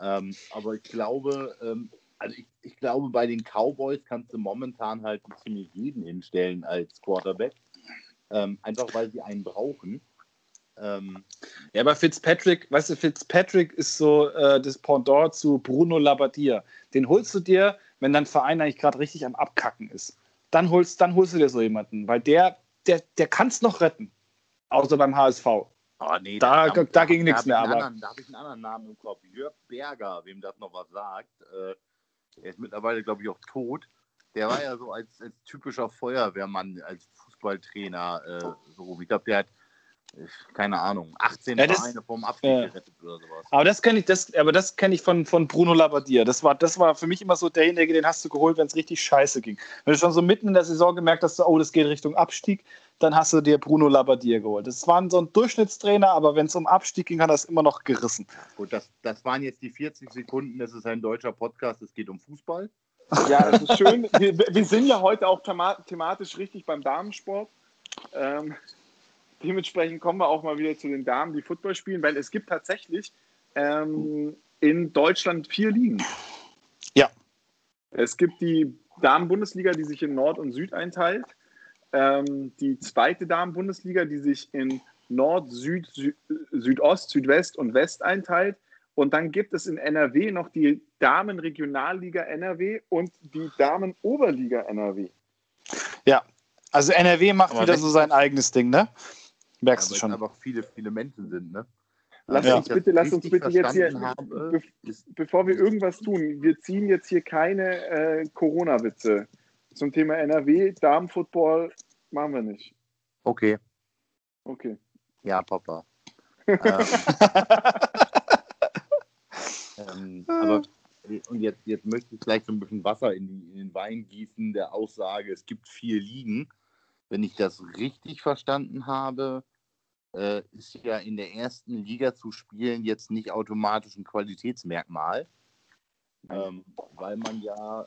Ähm, aber ich glaube, ähm, also ich, ich, glaube, bei den Cowboys kannst du momentan halt ziemlich jeden hinstellen als Quarterback. Ähm, einfach weil sie einen brauchen. Ähm, ja, aber Fitzpatrick, weißt du, Fitzpatrick ist so äh, das Pendant zu Bruno Labbadia. Den holst du dir, wenn dein Verein eigentlich gerade richtig am Abkacken ist. Dann holst, dann holst du dir so jemanden, weil der, der, der kann es noch retten. Außer beim HSV. Oh, nee, da, da, da ging nichts mehr. Aber anderen, da habe ich einen anderen Namen im Kopf. Jörg Berger, wem das noch was sagt. Äh, er ist mittlerweile, glaube ich, auch tot. Der war ja so als, als typischer Feuerwehrmann, als Fußballtrainer. Äh, so. Ich glaube, der hat keine Ahnung, 18 ja, das, Vereine vom Abstieg äh, gerettet oder sowas. Aber das kenne ich, das, aber das kenne ich von, von Bruno Labbadia. Das war, das war für mich immer so derjenige, den hast du geholt, wenn es richtig scheiße ging. Wenn du schon so mitten in der Saison gemerkt hast, oh, das geht Richtung Abstieg, dann hast du dir Bruno Labbadia geholt. Das war so ein Durchschnittstrainer, aber wenn es um Abstieg ging, hat er es immer noch gerissen. Gut, das, das waren jetzt die 40 Sekunden. Das ist ein deutscher Podcast, es geht um Fußball. Ja, das ist schön. Wir, wir sind ja heute auch thematisch richtig beim Damensport. Ähm, dementsprechend kommen wir auch mal wieder zu den Damen, die Football spielen, weil es gibt tatsächlich ähm, in Deutschland vier Ligen. Ja. Es gibt die Damen-Bundesliga, die sich in Nord und Süd einteilt. ähm, die zweite Damen-Bundesliga, die sich in Nord, Süd, Süd, Südost, Südwest und West einteilt. Und dann gibt es in NRW noch die Damen-Regionalliga NRW und die Damen-Oberliga NRW. Ja, also NRW macht aber wieder so sein eigenes Ding, ne? Merkst ja, du schon. einfach viele, viele Menschen sind, ne? Lass ja. uns bitte, lass uns bitte jetzt hier, be bevor wir irgendwas tun, wir ziehen jetzt hier keine äh, Corona-Witze zum Thema NRW. Damenfootball machen wir nicht. Okay. Okay. Ja, Papa. ähm, ähm, aber und jetzt, jetzt möchte ich gleich so ein bisschen Wasser in, die, in den Wein gießen, der Aussage, es gibt vier Ligen. Wenn ich das richtig verstanden habe, äh, ist ja in der ersten Liga zu spielen jetzt nicht automatisch ein Qualitätsmerkmal, ähm, weil man ja,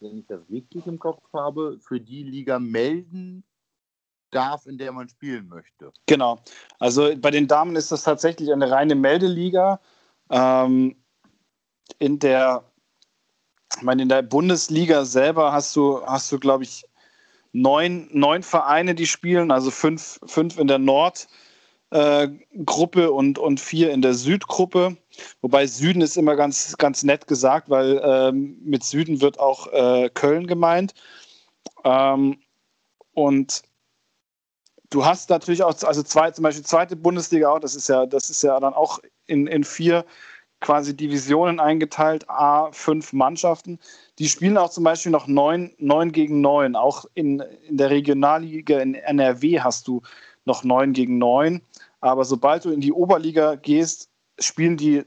wenn ich das richtig im Kopf habe, für die Liga melden darf, in der man spielen möchte. Genau. Also bei den Damen ist das tatsächlich eine reine Meldeliga. Ähm, in der, ich meine, in der Bundesliga selber hast du, hast du, glaube ich, neun, neun Vereine, die spielen, also fünf, fünf in der Nord. Äh, und, und vier in der Südgruppe. Wobei Süden ist immer ganz, ganz nett gesagt, weil ähm, mit Süden wird auch äh, Köln gemeint. Ähm, und du hast natürlich auch, also zwei, zum Beispiel zweite Bundesliga auch, das ist ja, das ist ja dann auch in, in vier quasi Divisionen eingeteilt, A, fünf Mannschaften. Die spielen auch zum Beispiel noch neun, neun gegen neun. Auch in, in der Regionalliga in NRW hast du noch neun gegen neun. Aber sobald du in die Oberliga gehst, spielen die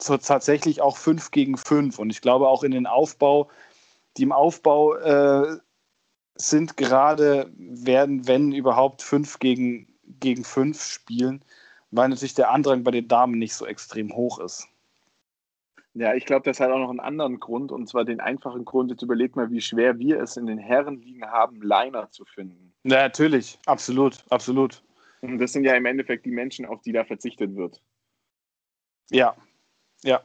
so tatsächlich auch fünf gegen fünf. Und ich glaube auch in den Aufbau, die im Aufbau äh, sind gerade, werden, wenn überhaupt, fünf gegen, gegen fünf spielen, weil natürlich der Andrang bei den Damen nicht so extrem hoch ist. Ja, ich glaube, das hat auch noch einen anderen Grund, und zwar den einfachen Grund, jetzt überleg mal, wie schwer wir es in den Herrenligen haben, Liner zu finden. Ja, natürlich, absolut, absolut. Und das sind ja im Endeffekt die Menschen, auf die da verzichtet wird. Ja, ja.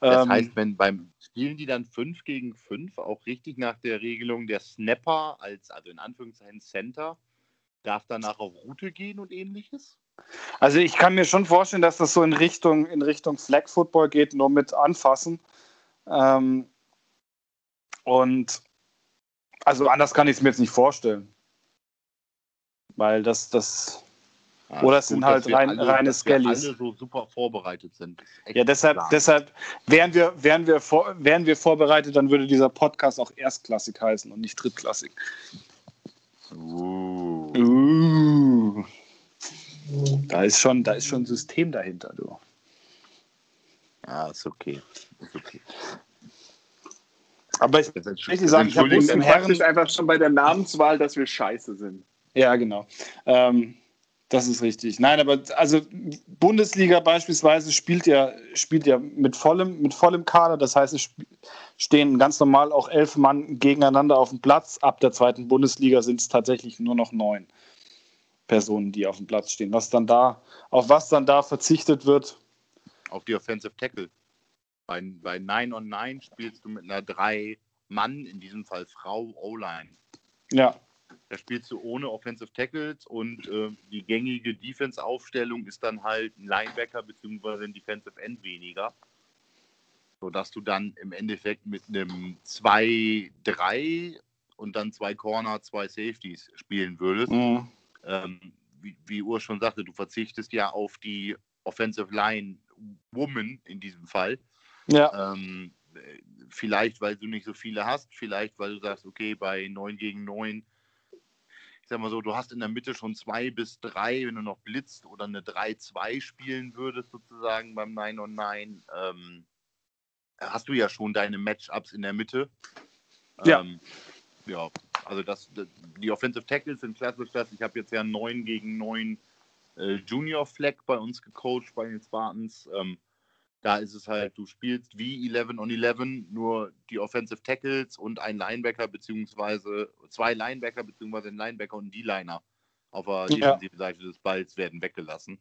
Das ähm, heißt, wenn beim Spielen die dann 5 gegen 5 auch richtig nach der Regelung der Snapper als, also in Anführungszeichen Center, darf danach auf Route gehen und ähnliches? Also ich kann mir schon vorstellen, dass das so in Richtung, in Richtung Flag Football geht, nur mit Anfassen. Ähm, und also anders kann ich es mir jetzt nicht vorstellen. Weil das, das, ja, Oder es sind halt rein, alle, reine Skellies. alle so super vorbereitet sind. Ja, deshalb, deshalb wären, wir, wären, wir vor, wären wir vorbereitet, dann würde dieser Podcast auch erstklassig heißen und nicht drittklassig. Uh. Uh. Da ist schon, da ist schon ein System dahinter, du. Ja, ist okay. Ist okay. Aber ich möchte sagen, ich habe uns im Herren einfach schon bei der Namenswahl, dass wir scheiße sind. Ja, genau. Ähm, das ist richtig. Nein, aber also Bundesliga beispielsweise spielt ja, spielt ja mit vollem, mit vollem Kader. Das heißt, es stehen ganz normal auch elf Mann gegeneinander auf dem Platz. Ab der zweiten Bundesliga sind es tatsächlich nur noch neun Personen, die auf dem Platz stehen. Was dann da, auf was dann da verzichtet wird? Auf die Offensive Tackle. Bei, bei 9 on 9 spielst du mit einer drei Mann, in diesem Fall Frau O-Line. Ja, da spielst du ohne Offensive Tackles und äh, die gängige Defense-Aufstellung ist dann halt ein Linebacker bzw. ein Defensive End weniger. Sodass du dann im Endeffekt mit einem 2-3 und dann zwei Corner, zwei Safeties spielen würdest. Mhm. Ähm, wie, wie Ur schon sagte, du verzichtest ja auf die Offensive Line Woman in diesem Fall. Ja. Ähm, vielleicht, weil du nicht so viele hast, vielleicht, weil du sagst, okay, bei 9 gegen 9 ich sag mal so, du hast in der Mitte schon zwei bis drei, wenn du noch blitzt oder eine 3-2 spielen würdest, sozusagen beim 9 on 9, ähm, hast du ja schon deine Matchups in der Mitte. Ja. Ähm, ja, also das, die Offensive Tackles sind klasse, klasse. Ich habe jetzt ja 9 gegen 9 äh, Junior Flag bei uns gecoacht bei den Spartans. Ähm, da ist es halt, du spielst wie 11 on 11, nur die Offensive Tackles und ein Linebacker beziehungsweise zwei Linebacker beziehungsweise ein Linebacker und die Liner auf der ja. defensiven Seite des Balls werden weggelassen.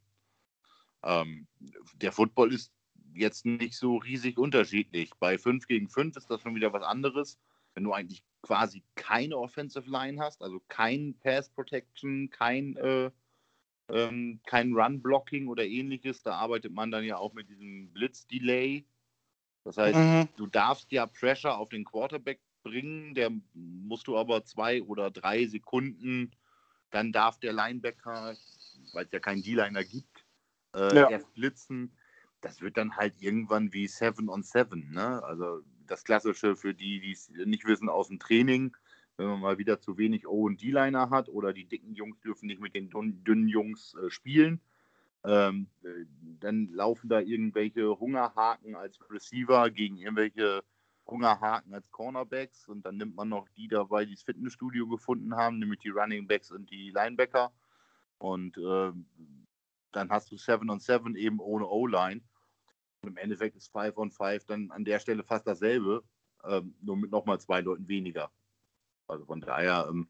Ähm, der Football ist jetzt nicht so riesig unterschiedlich. Bei 5 gegen 5 ist das schon wieder was anderes. Wenn du eigentlich quasi keine Offensive Line hast, also kein Pass Protection, kein, äh, ähm, kein Run Blocking oder ähnliches, da arbeitet man dann ja auch mit diesem Blitz Delay. Das heißt, mhm. du darfst ja Pressure auf den Quarterback bringen, der musst du aber zwei oder drei Sekunden, dann darf der Linebacker, weil es ja keinen D-Liner gibt, äh, ja. erst blitzen. Das wird dann halt irgendwann wie Seven on Seven, ne? Also das Klassische für die, die es nicht wissen aus dem Training, wenn man mal wieder zu wenig O- und D-Liner hat oder die dicken Jungs dürfen nicht mit den dünnen Jungs äh, spielen, ähm, äh, dann laufen da irgendwelche Hungerhaken als Receiver gegen irgendwelche Hungerhaken als Cornerbacks und dann nimmt man noch die dabei, die das Fitnessstudio gefunden haben, nämlich die Running Backs und die Linebacker. Und äh, dann hast du 7 on 7 eben ohne O-Line. Und im Endeffekt ist 5 on 5 dann an der Stelle fast dasselbe, ähm, nur mit nochmal zwei Leuten weniger. Also von daher, ähm,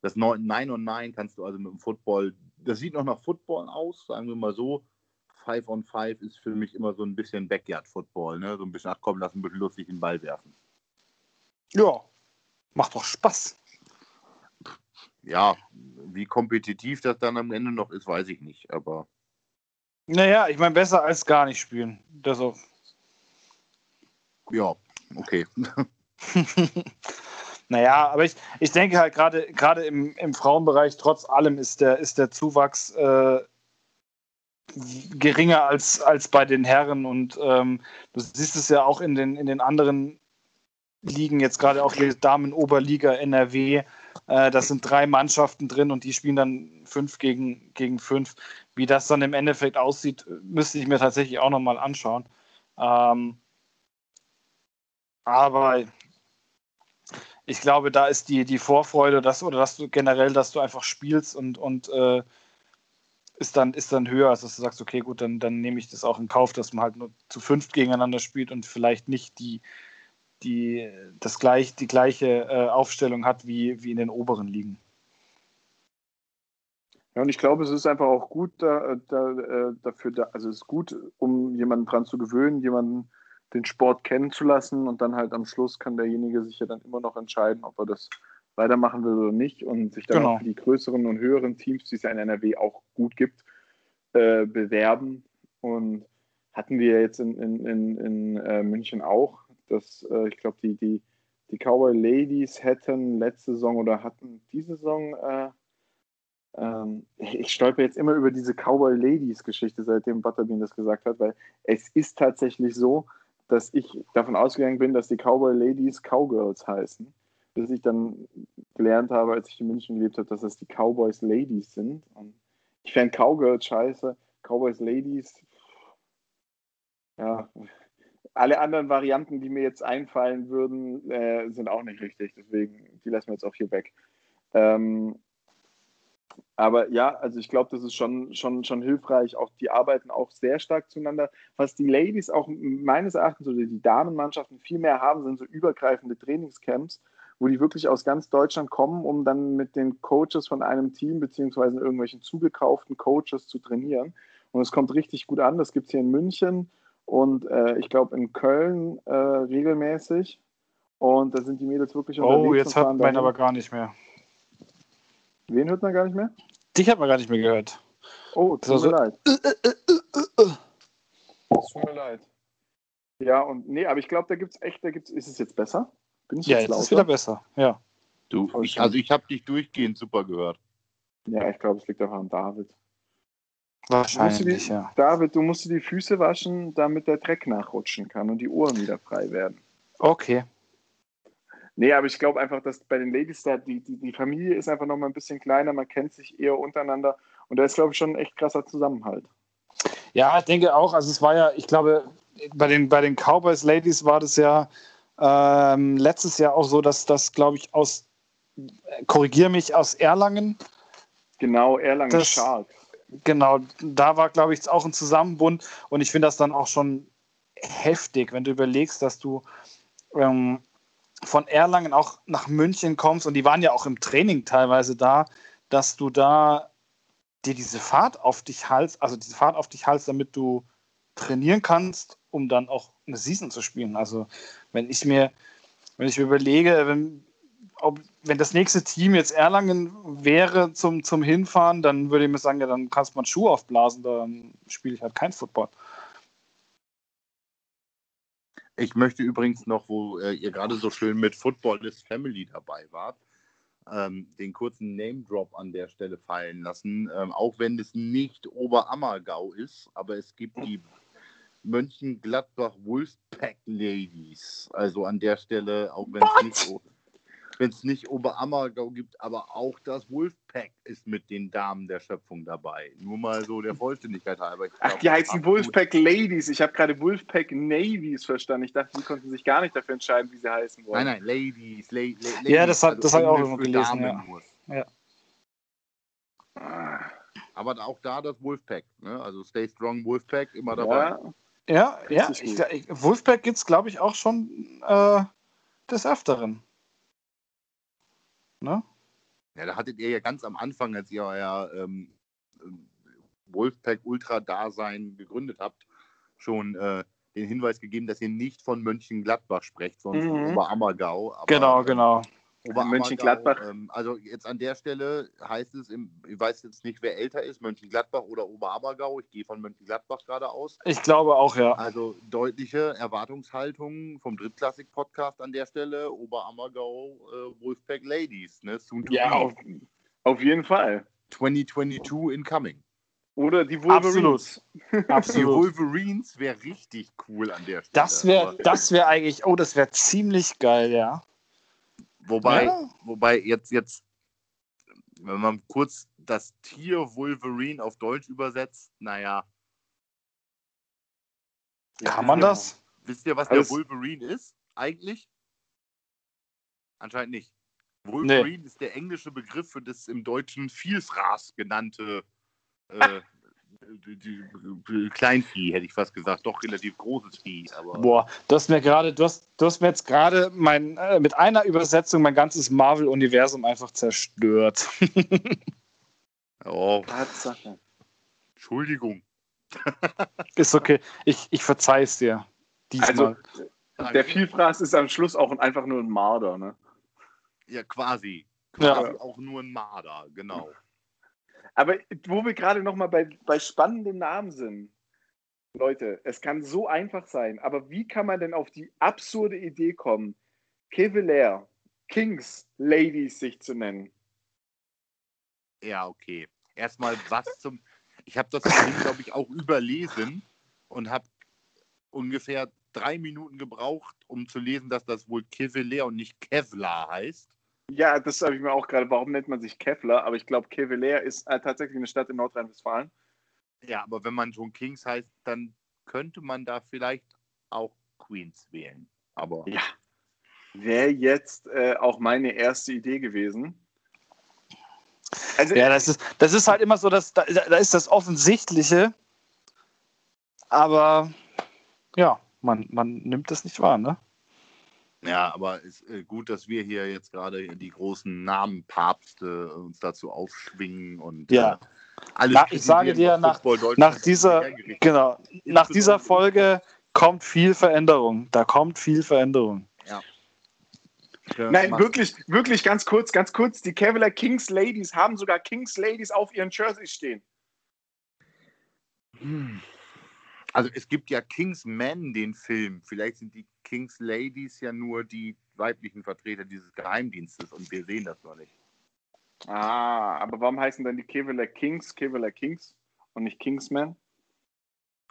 das 9 on 9 kannst du also mit dem Football, das sieht noch nach Football aus, sagen wir mal so. 5 on 5 ist für mich immer so ein bisschen Backyard-Football, ne? so ein bisschen abkommen lassen, ein bisschen lustig den Ball werfen. Ja, macht doch Spaß. Ja, wie kompetitiv das dann am Ende noch ist, weiß ich nicht, aber. Naja, ich meine, besser als gar nicht spielen. Das auch. Ja, okay. naja, aber ich, ich denke halt gerade gerade im, im Frauenbereich, trotz allem ist der, ist der Zuwachs äh, geringer als, als bei den Herren. Und ähm, du siehst es ja auch in den, in den anderen Ligen, jetzt gerade auch die Damen-Oberliga NRW. Äh, das sind drei Mannschaften drin und die spielen dann fünf gegen, gegen fünf. Wie das dann im Endeffekt aussieht, müsste ich mir tatsächlich auch nochmal anschauen. Ähm, aber ich glaube, da ist die, die Vorfreude, dass, oder dass du generell, dass du einfach spielst und, und äh, ist dann, ist dann höher, als dass du sagst, okay, gut, dann, dann nehme ich das auch in Kauf, dass man halt nur zu fünft gegeneinander spielt und vielleicht nicht die, die, das gleich, die gleiche äh, Aufstellung hat wie, wie in den oberen Ligen. Ja, und ich glaube, es ist einfach auch gut da, da, äh, dafür, da, also es ist gut, um jemanden dran zu gewöhnen, jemanden den Sport kennenzulassen und dann halt am Schluss kann derjenige sich ja dann immer noch entscheiden, ob er das weitermachen will oder nicht und sich dann genau. auch für die größeren und höheren Teams, die es ja in NRW auch gut gibt, äh, bewerben. Und hatten wir jetzt in, in, in, in äh, München auch, dass äh, ich glaube, die, die, die Cowboy Ladies hätten letzte Saison oder hatten diese Saison, äh, ähm, ich stolper jetzt immer über diese Cowboy Ladies Geschichte, seitdem Butterbean das gesagt hat, weil es ist tatsächlich so, dass ich davon ausgegangen bin, dass die Cowboy Ladies Cowgirls heißen bis ich dann gelernt habe, als ich in München gelebt habe, dass das die Cowboys Ladies sind. Und ich fände Cowgirls scheiße, Cowboys Ladies. Ja, alle anderen Varianten, die mir jetzt einfallen würden, äh, sind auch nicht richtig. Deswegen, die lassen wir jetzt auch hier weg. Ähm, aber ja, also ich glaube, das ist schon, schon, schon hilfreich. Auch die arbeiten auch sehr stark zueinander. Was die Ladies auch meines Erachtens oder die Damenmannschaften viel mehr haben, sind so übergreifende Trainingscamps, wo die wirklich aus ganz Deutschland kommen, um dann mit den Coaches von einem Team beziehungsweise irgendwelchen zugekauften Coaches zu trainieren. Und es kommt richtig gut an. Das gibt es hier in München und äh, ich glaube in Köln äh, regelmäßig. Und da sind die Mädels wirklich unterwegs. Oh, jetzt hört man aber gar nicht mehr. Wen hört man gar nicht mehr? Dich hat man gar nicht mehr gehört. Oh, tut also, mir leid. Es tut mir leid. Ja, und nee, aber ich glaube, da gibt es echt, da gibt's, ist es jetzt besser? Bin ich ja, jetzt, jetzt ist wieder besser. Ja. Du, ich, also ich habe dich durchgehend super gehört. Ja, ich glaube, es liegt einfach an David. Wahrscheinlich, die, ja. David, du musst dir die Füße waschen, damit der Dreck nachrutschen kann und die Ohren wieder frei werden. Okay. Nee, aber ich glaube einfach, dass bei den Ladies da die, die, die Familie ist einfach noch mal ein bisschen kleiner, man kennt sich eher untereinander und da ist, glaube ich, schon ein echt krasser Zusammenhalt. Ja, ich denke auch. Also es war ja, ich glaube, bei den, bei den Cowboys Ladies war das ja ähm, letztes Jahr auch so, dass das, glaube ich, aus, korrigiere mich, aus Erlangen. Genau, Erlangen Sharks. Genau, da war, glaube ich, auch ein Zusammenbund und ich finde das dann auch schon heftig, wenn du überlegst, dass du ähm, von Erlangen auch nach München kommst und die waren ja auch im Training teilweise da, dass du da dir diese Fahrt auf dich halst, also diese Fahrt auf dich halst, damit du trainieren kannst, um dann auch eine Season zu spielen. Also wenn ich mir, Wenn ich überlege, wenn, ob, wenn das nächste Team jetzt Erlangen wäre zum, zum Hinfahren, dann würde ich mir sagen, ja, dann kannst du mal einen Schuh aufblasen, dann spiele ich halt kein Football. Ich möchte übrigens noch, wo äh, ihr gerade so schön mit Football is Family dabei wart, ähm, den kurzen Name-Drop an der Stelle fallen lassen. Ähm, auch wenn es nicht Oberammergau ist, aber es gibt die Mönchengladbach Wolfpack Ladies. Also an der Stelle, auch wenn es nicht wenn es nicht Oberammergau gibt, aber auch das Wolfpack ist mit den Damen der Schöpfung dabei. Nur mal so der Vollständigkeit halber. Ach, glaub, die heißen Wolfpack Ladies. Ich habe gerade Wolfpack Navies verstanden. Ich dachte, die konnten sich gar nicht dafür entscheiden, wie sie heißen wollen. Nein, nein, Ladies. La La Ladies ja, das, hat, also das habe ich auch immer gelesen. Ja. ja. Aber auch da das Wolfpack. Ne? Also Stay Strong Wolfpack immer dabei. Ja, ja. ja. Ich, ich, Wolfpack gibt es, glaube ich, auch schon äh, des Öfteren. Ne? Ja, da hattet ihr ja ganz am Anfang, als ihr euer ähm, Wolfpack Ultra-Dasein gegründet habt, schon äh, den Hinweis gegeben, dass ihr nicht von Mönchengladbach sprecht, sondern mhm. von Oberammergau. Aber, genau, ähm, genau. Mönchengladbach. Ähm, also jetzt an der Stelle heißt es, im, ich weiß jetzt nicht, wer älter ist, Mönchengladbach oder Oberammergau. Ich gehe von Mönchengladbach gerade aus. Ich glaube auch, ja. Also deutliche Erwartungshaltung vom Drittklassik-Podcast an der Stelle. Oberammergau, äh, Wolfpack Ladies. Ne? Soon to ja, auf, auf, jeden Fall. 2022 incoming. Oder die Wolverines. Absolut. Absolut. Die Wolverines wäre richtig cool an der Stelle. Das wäre das wär eigentlich, oh, das wäre ziemlich geil, ja. Wobei, ja. wobei jetzt, jetzt, wenn man kurz das Tier Wolverine auf Deutsch übersetzt, naja. Kann man das? Wisst ihr, was also der Wolverine ist eigentlich? Anscheinend nicht. Wolverine nee. ist der englische Begriff für das im Deutschen Vielfraß genannte äh, Kleinvieh, hätte ich fast gesagt. Doch relativ großes Vieh. Aber Boah, du hast mir gerade, du hast, du hast mir jetzt gerade mein, äh, mit einer Übersetzung mein ganzes Marvel-Universum einfach zerstört. oh. Tatsache. Entschuldigung. ist okay. Ich, ich verzeih es dir. Diesmal. Also, der Vielfraß ist am Schluss auch einfach nur ein Marder, ne? Ja, quasi. Quasi ja. auch nur ein Marder, genau. Aber wo wir gerade noch mal bei, bei spannenden Namen sind, Leute, es kann so einfach sein, aber wie kann man denn auf die absurde Idee kommen, Kevelair, Kings, Ladies sich zu nennen? Ja, okay. Erstmal was zum. Ich habe das, glaube ich, auch überlesen und habe ungefähr drei Minuten gebraucht, um zu lesen, dass das wohl Kevelair und nicht Kevlar heißt. Ja, das habe ich mir auch gerade. Warum nennt man sich Kevlar? Aber ich glaube, Kevelair ist äh, tatsächlich eine Stadt in Nordrhein-Westfalen. Ja, aber wenn man schon Kings heißt, dann könnte man da vielleicht auch Queens wählen. Aber ja, wäre jetzt äh, auch meine erste Idee gewesen. Also, ja, das ist, das ist halt immer so, dass da, da ist das Offensichtliche, aber ja, man, man nimmt das nicht wahr, ne? Ja, aber es ist äh, gut, dass wir hier jetzt gerade die großen Namenpapste uns dazu aufschwingen und ja. Äh, alles Na, ich sage dir, nach, nach dieser, genau, nach dieser Folge kommt viel Veränderung. Da kommt viel Veränderung. Ja. Nein, wirklich, wirklich ganz kurz, ganz kurz. Die Cavalier Kings Ladies haben sogar Kings Ladies auf ihren Jerseys stehen. Hm. Also es gibt ja Kings Men, den Film. Vielleicht sind die Kings Ladies ja nur die weiblichen Vertreter dieses Geheimdienstes und wir sehen das noch nicht. Ah, aber warum heißen dann die Kevlar Kings Kevlar Kings und nicht Kingsmen?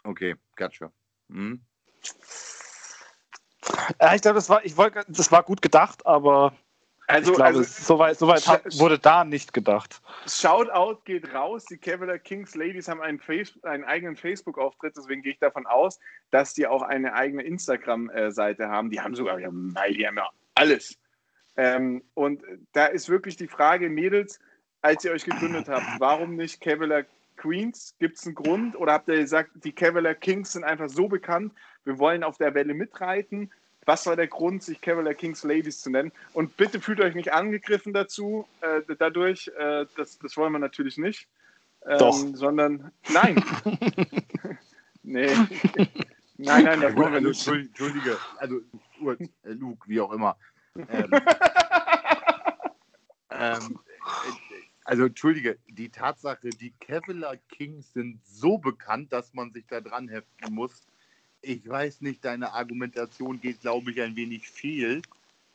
Okay, gotcha. Hm. Ja, ich glaube, das war, ich wollte, das war gut gedacht, aber also, ich glaube, also, soweit, soweit wurde da nicht gedacht. Shoutout geht raus. Die Cavalier Kings Ladies haben einen, Face einen eigenen Facebook-Auftritt, deswegen gehe ich davon aus, dass die auch eine eigene Instagram-Seite haben. Die haben sogar, ja, die haben ja alles. Ähm, und da ist wirklich die Frage, Mädels, als ihr euch gegründet habt, warum nicht Cavalier Queens? Gibt es einen Grund? Oder habt ihr gesagt, die Cavalier Kings sind einfach so bekannt, wir wollen auf der Welle mitreiten? Was war der Grund, sich Cavalier Kings Ladies zu nennen? Und bitte fühlt euch nicht angegriffen dazu, äh, dadurch, äh, das, das wollen wir natürlich nicht. Ähm, Doch. Sondern, nein. nee. Nein, nein, das wollen wir nicht. Entschuldige, also äh, Luke, wie auch immer. Ähm, ähm, also entschuldige, die Tatsache, die Kevlar Kings sind so bekannt, dass man sich da dran heften muss. Ich weiß nicht, deine Argumentation geht, glaube ich, ein wenig fehl.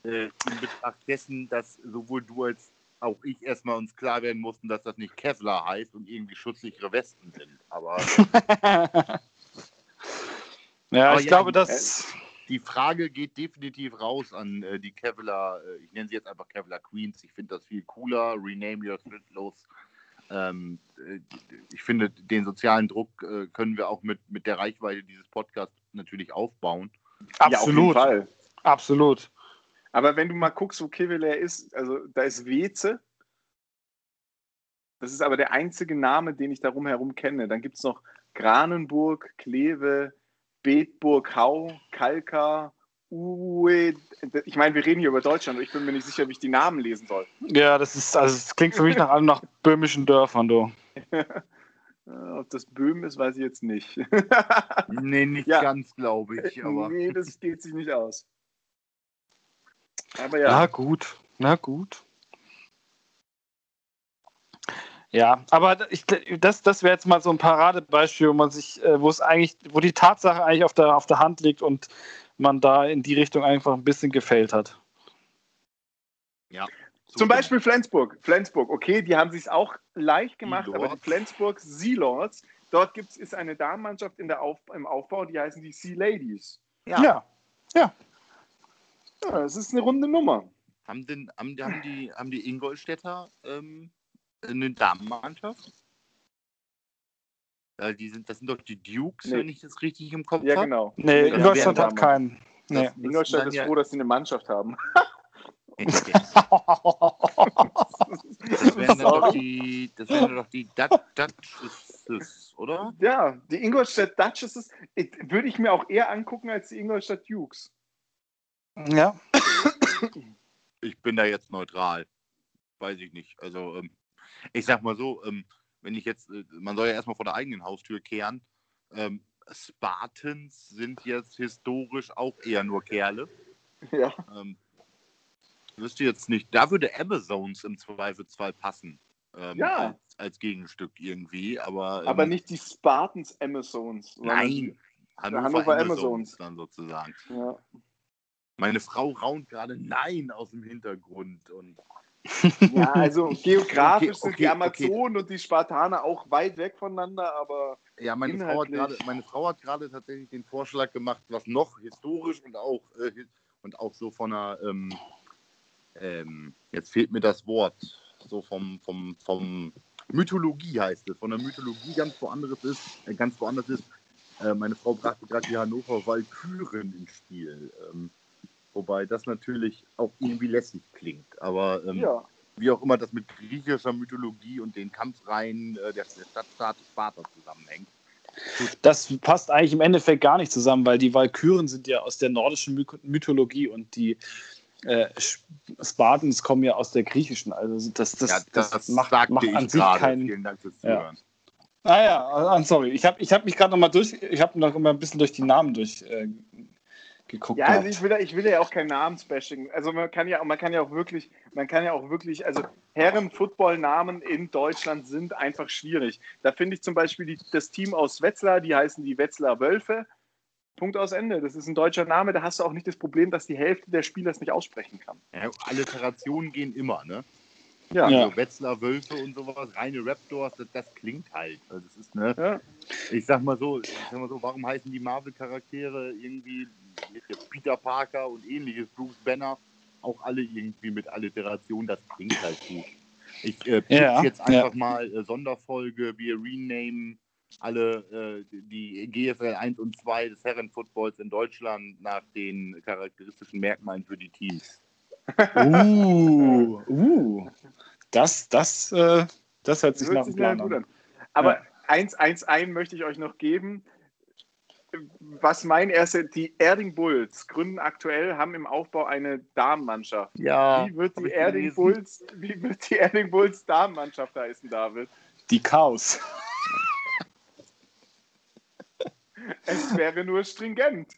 Äh, in Betracht dessen, dass sowohl du als auch ich erstmal uns klar werden mussten, dass das nicht Kevlar heißt und irgendwie schutzsichere Westen sind. Aber. ja, aber ich ja, glaube, dass. Die Frage geht definitiv raus an äh, die Kevlar, äh, ich nenne sie jetzt einfach Kevlar Queens. Ich finde das viel cooler. Rename your los. Ähm, äh, ich finde, den sozialen Druck äh, können wir auch mit, mit der Reichweite dieses Podcasts natürlich aufbauen. Absolut. Ja, Absolut. Aber wenn du mal guckst, wo Kevlar ist, also da ist Weze. Das ist aber der einzige Name, den ich darum herum kenne. Dann gibt es noch Granenburg, Kleve, Bedburg, Hau, Kalka, Uwe. Ich meine, wir reden hier über Deutschland ich bin mir nicht sicher, wie ich die Namen lesen soll. Ja, das ist, also es klingt für mich nach allem nach böhmischen Dörfern, du. Ob das Böhm ist, weiß ich jetzt nicht. nee, nicht ja. ganz, glaube ich. Aber. Nee, das geht sich nicht aus. Aber ja. Na gut, na gut. Ja, aber ich, das, das wäre jetzt mal so ein Paradebeispiel, wo man sich, äh, wo es eigentlich, wo die Tatsache eigentlich auf der, auf der Hand liegt und man da in die Richtung einfach ein bisschen gefällt hat. Ja. Zum Beispiel Flensburg. Flensburg, okay, die haben sich auch leicht gemacht, die aber die Flensburg Sea Lords, dort gibt's, ist eine Damenmannschaft in der Auf, im Aufbau, die heißen die Sea Ladies. Ja. Ja. ja. Ja, das ist eine runde Nummer. Haben, denn, haben, haben, die, haben die Ingolstädter ähm, eine Damenmannschaft? Ja, die sind, das sind doch die Dukes, nee. wenn ich das richtig im Kopf habe. Ja, genau. Nee, Ingolstadt hat keinen. Nee. Ingolstadt ist ja... froh, dass sie eine Mannschaft haben. das wären doch die, das wären doch die Duchesses, oder? Ja, die Ingolstadt Duchesses würde ich mir auch eher angucken als die Ingolstadt Dukes. Ja. Ich bin da jetzt neutral. Weiß ich nicht. Also, ähm, ich sag mal so, ähm, wenn ich jetzt, äh, man soll ja erstmal vor der eigenen Haustür kehren. Ähm, Spartans sind jetzt historisch auch eher nur Kerle. Ja. Ähm, wüsste jetzt nicht. Da würde Amazones im Zweifelsfall passen. Ähm, ja. Als, als, Gegenstück irgendwie, aber. Ähm, aber nicht die Spartans Amazones. Nein. Hannover, Hannover Amazons, Amazons dann sozusagen. Ja. Meine Frau raunt gerade Nein aus dem Hintergrund. Und ja, also geografisch okay, okay, sind die Amazonen okay. und die Spartaner auch weit weg voneinander, aber. Ja, meine Frau, hat grade, meine Frau hat gerade tatsächlich den Vorschlag gemacht, was noch historisch und auch, äh, und auch so von einer, ähm, ähm, jetzt fehlt mir das Wort, so vom, vom, vom Mythologie heißt es, von der Mythologie ganz woanders ist, äh, ganz woanders ist. Äh, meine Frau brachte gerade die Hannover Walküren ins Spiel. Ähm, Wobei das natürlich auch irgendwie lässig klingt. Aber ähm, ja. wie auch immer das mit griechischer Mythologie und den Kampfreihen äh, der, der Stadtstaat Sparta zusammenhängt. Das passt eigentlich im Endeffekt gar nicht zusammen, weil die Walküren sind ja aus der nordischen Mythologie und die äh, Spartans kommen ja aus der griechischen. Also das, das, ja, das, das macht, macht an sich keinen. Vielen Dank fürs Zuhören. Ja. Ah ja, ah, sorry. Ich habe ich hab mich gerade noch mal durch, ich habe noch mal ein bisschen durch die Namen durch, äh, geguckt Ja, also ich will, ich will ja auch kein Namensbashing. Also man kann ja, man kann ja auch wirklich, man kann ja auch wirklich, also Herren-Football-Namen in Deutschland sind einfach schwierig. Da finde ich zum Beispiel die, das Team aus Wetzlar, die heißen die Wetzlar Wölfe. Punkt aus Ende. Das ist ein deutscher Name, da hast du auch nicht das Problem, dass die Hälfte der Spieler es nicht aussprechen kann. Ja, Alliterationen gehen immer, ne? Ja. Also Wetzlar, Wölfe und sowas, reine Raptors, das, das klingt halt. Also das ist, ne? Ja. Ich sag mal so, ich sag mal so, warum heißen die Marvel-Charaktere irgendwie Peter Parker und ähnliches, Bruce Banner, auch alle irgendwie mit Alliteration, das klingt halt gut. Ich äh, ja, jetzt einfach ja. mal äh, Sonderfolge, wir renamen alle äh, die GFL 1 und 2 des Herrenfootballs in Deutschland nach den charakteristischen Merkmalen für die Teams. Uh, uh. Das, das, äh, das hört sich nach einem Plan an. Aber ja. eins, eins, ein möchte ich euch noch geben was mein erster, die Erding Bulls gründen aktuell, haben im Aufbau eine Damenmannschaft. Ja. Wie wird die Erding Bulls, wie wird die Erding Bulls Damenmannschaft heißen, David? Die Chaos. es wäre nur stringent.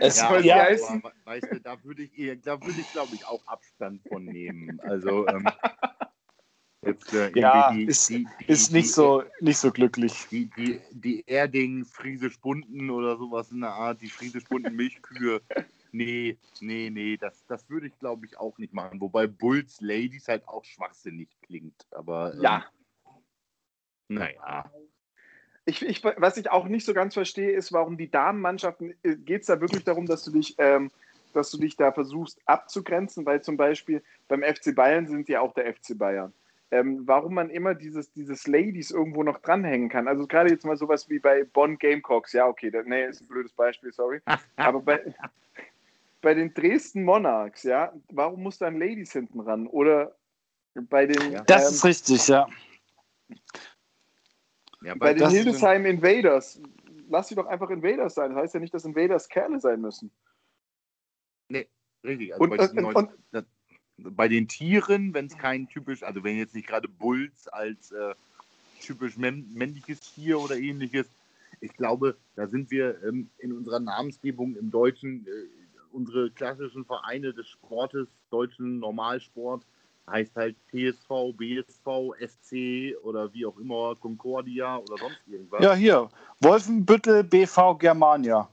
Es ja, soll ja, heißen. Aber, weißt du, da würde ich, da würde ich, glaube ich, auch Abstand von nehmen. Also ähm, jetzt, äh, ja, die, ist, die, die, ist nicht so nicht so glücklich. Die, die, die Erding Friesisch Bunten oder sowas in der Art, die Friesisch Bunten Milchkühe. Nee, nee, nee, das, das würde ich glaube ich auch nicht machen. Wobei Bulls Ladies halt auch schwachsinnig klingt. Aber ähm, ja. Naja. Ich, ich, was ich auch nicht so ganz verstehe, ist, warum die Damenmannschaften, äh, geht es da wirklich darum, dass du dich, ähm, dass du dich da versuchst abzugrenzen, weil zum Beispiel beim FC Bayern sind ja auch der FC Bayern. Ähm, warum man immer dieses, dieses Ladies irgendwo noch dranhängen kann. Also gerade jetzt mal sowas wie bei Bonn Gamecocks, ja, okay, das, nee, ist ein blödes Beispiel, sorry. Aber bei, bei den Dresden Monarchs, ja, warum muss dann Ladies hinten ran? Oder bei den. Das ähm, ist richtig, ja. Ja, bei, den Hildesheim Invaders, lass sie doch einfach Invaders sein. Das heißt ja nicht, dass Invaders Kerle sein müssen. Nee, richtig. Also und, bei, und, und, und, bei, den Tieren, wenn es kein typisch, also wenn jetzt nicht gerade Bulls als äh, typisch männliches Tier oder ähnliches, ich glaube, da sind wir ähm, in unserer Namensgebung im Deutschen, äh, unsere klassischen Vereine des Sportes, deutschen Normalsport, heißt halt PSV, BSV, SC oder wie auch immer, Concordia oder sonst irgendwas. Ja, hier. Wolfenbüttel, BV Germania.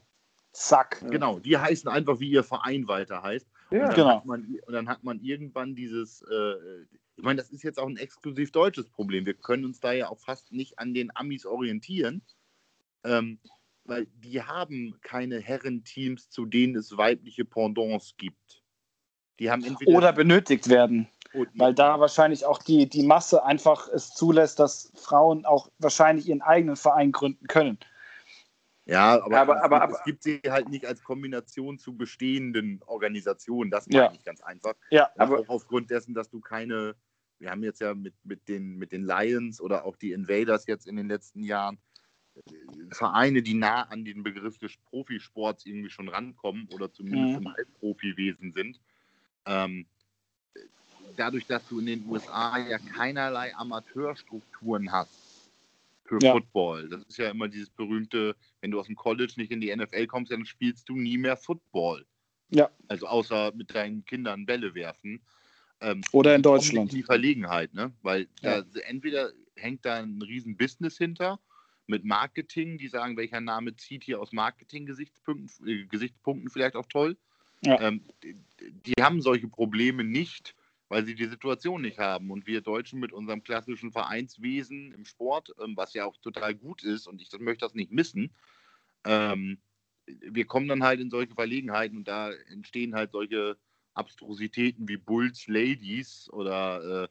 Zack. Genau, die heißen einfach, wie ihr Verein weiter heißt. Ja, und genau. Man, und dann hat man irgendwann dieses, äh, ich meine, das ist jetzt auch ein exklusiv deutsches Problem. Wir können uns da ja auch fast nicht an den Amis orientieren, ähm, weil die haben keine Herrenteams, zu denen es weibliche Pendants gibt. Die haben entweder Oder benötigt werden. Weil da wahrscheinlich auch die, die Masse einfach es zulässt, dass Frauen auch wahrscheinlich ihren eigenen Verein gründen können. Ja, aber, aber, aber, aber, es gibt sie halt nicht als Kombination zu bestehenden Organisationen. Das meine ja. ich ganz einfach. Ja, aber auch aufgrund dessen, dass du keine, wir haben jetzt ja mit, mit, den, mit den Lions oder auch die Invaders jetzt in den letzten Jahren äh, Vereine, die nah an den Begriff des Profisports irgendwie schon rankommen oder zumindest mhm. im Halbprofiwesen sind. Ähm, dadurch, dass du in den USA ja keinerlei Amateurstrukturen hast für ja. Football. Das ist ja immer dieses berühmte, wenn du aus dem College nicht in die NFL kommst, dann spielst du nie mehr Football. Ja. Also außer mit deinen Kindern Bälle werfen. Ähm, Oder in Deutschland. Die Verlegenheit, ne? Weil ja. da, entweder hängt da ein riesen Business hinter mit Marketing, die sagen, welcher Name zieht hier aus Marketing-Gesichtspunkten äh, Gesichtspunkten vielleicht auch toll. Ja. Ähm, die, die, haben solche Probleme nicht, weil sie die Situation nicht haben. Und wir Deutschen mit unserem klassischen Vereinswesen im Sport, ähm, was ja auch total gut ist und ich möchte das nicht missen, ähm, wir kommen dann halt in solche Verlegenheiten und da entstehen halt solche Abstrusitäten wie Bulls Ladies oder, äh,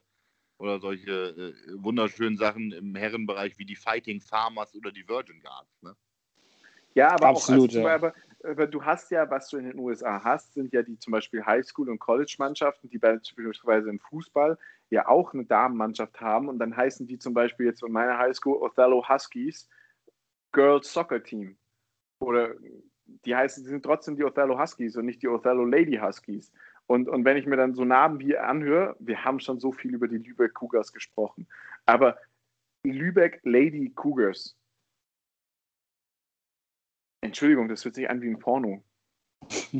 oder solche äh, wunderschönen Sachen im Herrenbereich wie die Fighting Farmers oder die Virgin Guards. Ne? Ja, aber Absolut, auch, also, ja. aber aber du hast ja, was du in den USA hast, sind ja die zum Beispiel Highschool- und College-Mannschaften, die beispielsweise im Fußball ja auch eine Damenmannschaft haben. Und dann heißen die zum Beispiel jetzt von meiner Highschool Othello Huskies Girls Soccer Team. Oder die heißen, die sind trotzdem die Othello Huskies und nicht die Othello Lady Huskies. Und, und wenn ich mir dann so Namen wie anhöre, wir haben schon so viel über die Lübeck Cougars gesprochen, aber Lübeck Lady Cougars, Entschuldigung, das hört sich an wie ein Porno.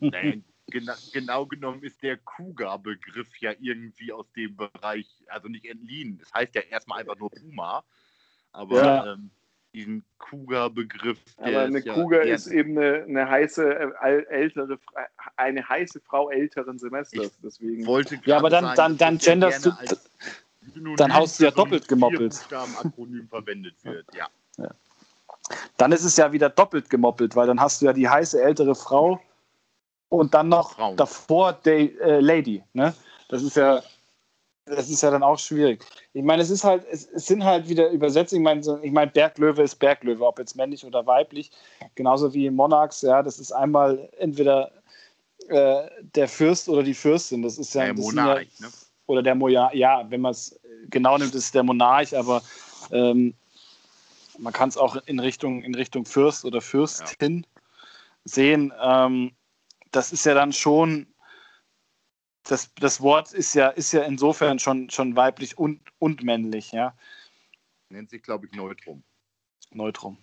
Nein, genau, genau genommen ist der Kuga-Begriff ja irgendwie aus dem Bereich, also nicht entliehen. Das heißt ja erstmal einfach nur Puma, aber ja. ähm, diesen Kuga-Begriff. Aber eine ist Kuga ja, ist eben eine, eine, heiße, äh, ältere, eine heiße Frau älteren Semesters. Deswegen. Wollte ja, aber dann, sagen, dann, dann genderst du. Dann haust du ja doppelt gemoppelt. Akronym verwendet wird, ja. ja dann ist es ja wieder doppelt gemoppelt, weil dann hast du ja die heiße ältere Frau und dann noch Frauen. davor die äh, Lady. Ne? Das ist ja, das ist ja dann auch schwierig. Ich meine, es ist halt, es, sind halt wieder Übersetzungen. Ich meine, ich meine, Berglöwe ist Berglöwe, ob jetzt männlich oder weiblich. Genauso wie Monarchs, ja, das ist einmal entweder äh, der Fürst oder die Fürstin. Das ist ja der Monarch, ja, ne? Oder der Monarch, ja, wenn man es genau nimmt, ist es der Monarch, aber ähm, man kann es auch in Richtung, in Richtung Fürst oder Fürstin ja. sehen. Ähm, das ist ja dann schon, das, das Wort ist ja, ist ja insofern schon, schon weiblich und, und männlich, ja. Nennt sich, glaube ich, Neutrum. Neutrum.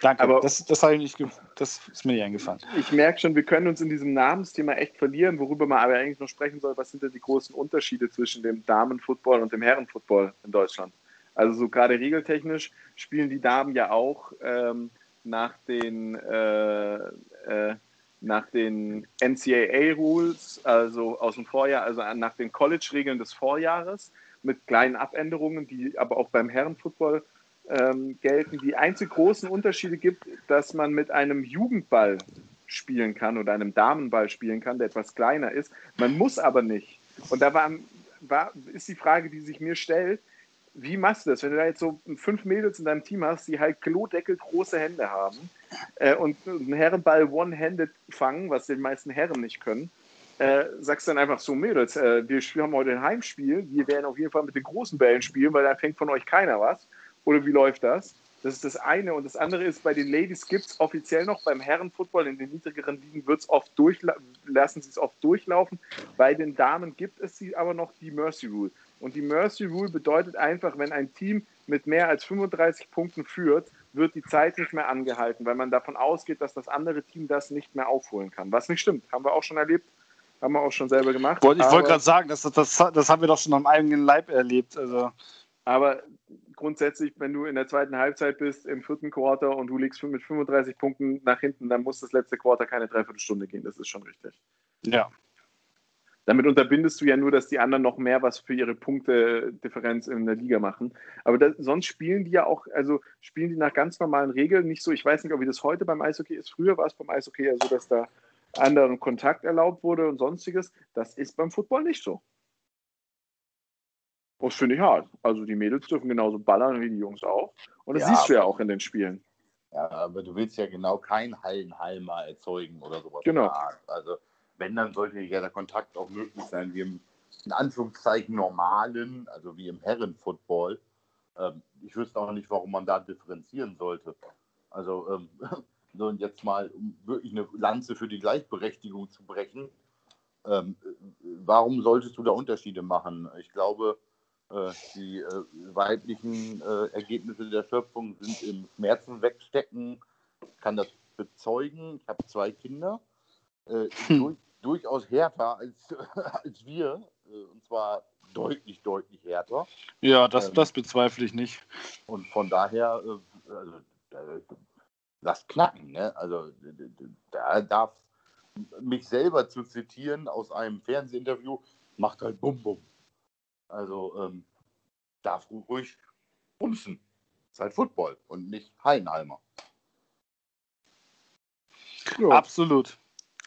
Danke, aber das, das, ich nicht, das ist mir nicht eingefallen. Ich merke schon, wir können uns in diesem Namensthema echt verlieren, worüber man aber eigentlich noch sprechen soll, was sind denn die großen Unterschiede zwischen dem Damenfootball und dem Herrenfootball in Deutschland? Also so gerade regeltechnisch spielen die Damen ja auch ähm, nach den äh, äh, nach den NCAA-Rules, also aus dem Vorjahr, also nach den College-Regeln des Vorjahres mit kleinen Abänderungen, die aber auch beim Herrenfootball ähm, gelten. Die einzig großen Unterschiede gibt, dass man mit einem Jugendball spielen kann oder einem Damenball spielen kann, der etwas kleiner ist. Man muss aber nicht. Und da war, war, ist die Frage, die sich mir stellt, wie machst du das, wenn du da jetzt so fünf Mädels in deinem Team hast, die halt klodeckel große Hände haben äh, und einen Herrenball one-handed fangen, was die meisten Herren nicht können, äh, sagst dann einfach so, Mädels, äh, wir haben heute ein Heimspiel, wir werden auf jeden Fall mit den großen Bällen spielen, weil da fängt von euch keiner was. Oder wie läuft das? Das ist das eine. Und das andere ist, bei den Ladies gibt es offiziell noch, beim Herrenfootball in den niedrigeren Ligen wird's oft lassen sie es oft durchlaufen. Bei den Damen gibt es sie aber noch die Mercy Rule. Und die Mercy Rule bedeutet einfach, wenn ein Team mit mehr als 35 Punkten führt, wird die Zeit nicht mehr angehalten, weil man davon ausgeht, dass das andere Team das nicht mehr aufholen kann. Was nicht stimmt, haben wir auch schon erlebt, haben wir auch schon selber gemacht. Ich wollte gerade sagen, das, das, das haben wir doch schon am eigenen Leib erlebt. Also. Aber grundsätzlich, wenn du in der zweiten Halbzeit bist, im vierten Quarter und du liegst mit 35 Punkten nach hinten, dann muss das letzte Quarter keine Dreiviertelstunde gehen. Das ist schon richtig. Ja. Damit unterbindest du ja nur, dass die anderen noch mehr was für ihre Punktedifferenz in der Liga machen. Aber das, sonst spielen die ja auch, also spielen die nach ganz normalen Regeln nicht so. Ich weiß nicht, ob wie das heute beim Eishockey ist. Früher war es beim Eishockey ja so, dass da anderen Kontakt erlaubt wurde und sonstiges. Das ist beim Football nicht so. Das finde ich hart. Also die Mädels dürfen genauso ballern wie die Jungs auch. Und das ja, siehst du ja auch in den Spielen. Ja, aber du willst ja genau keinen Hallenhalmer erzeugen oder sowas. Genau. Also wenn, dann sollte ja der Kontakt auch möglich sein, wie im in Anführungszeichen normalen, also wie im Herrenfootball. Ähm, ich wüsste auch nicht, warum man da differenzieren sollte. Also ähm, so jetzt mal, um wirklich eine Lanze für die Gleichberechtigung zu brechen, ähm, warum solltest du da Unterschiede machen? Ich glaube, äh, die äh, weiblichen äh, Ergebnisse der Schöpfung sind im Schmerzen wegstecken. Ich kann das bezeugen. Ich habe zwei Kinder. Hm. Durch, durchaus härter als, als wir. und zwar deutlich, deutlich härter. Ja, das, ähm, das bezweifle ich nicht. Und von daher, also, das knacken. Ne? Also da darf mich selber zu zitieren aus einem Fernsehinterview, macht halt Bum Bum. Also ähm, darf ruhig bumsen. Ist halt Football und nicht Heidenheimer. Ja. Absolut.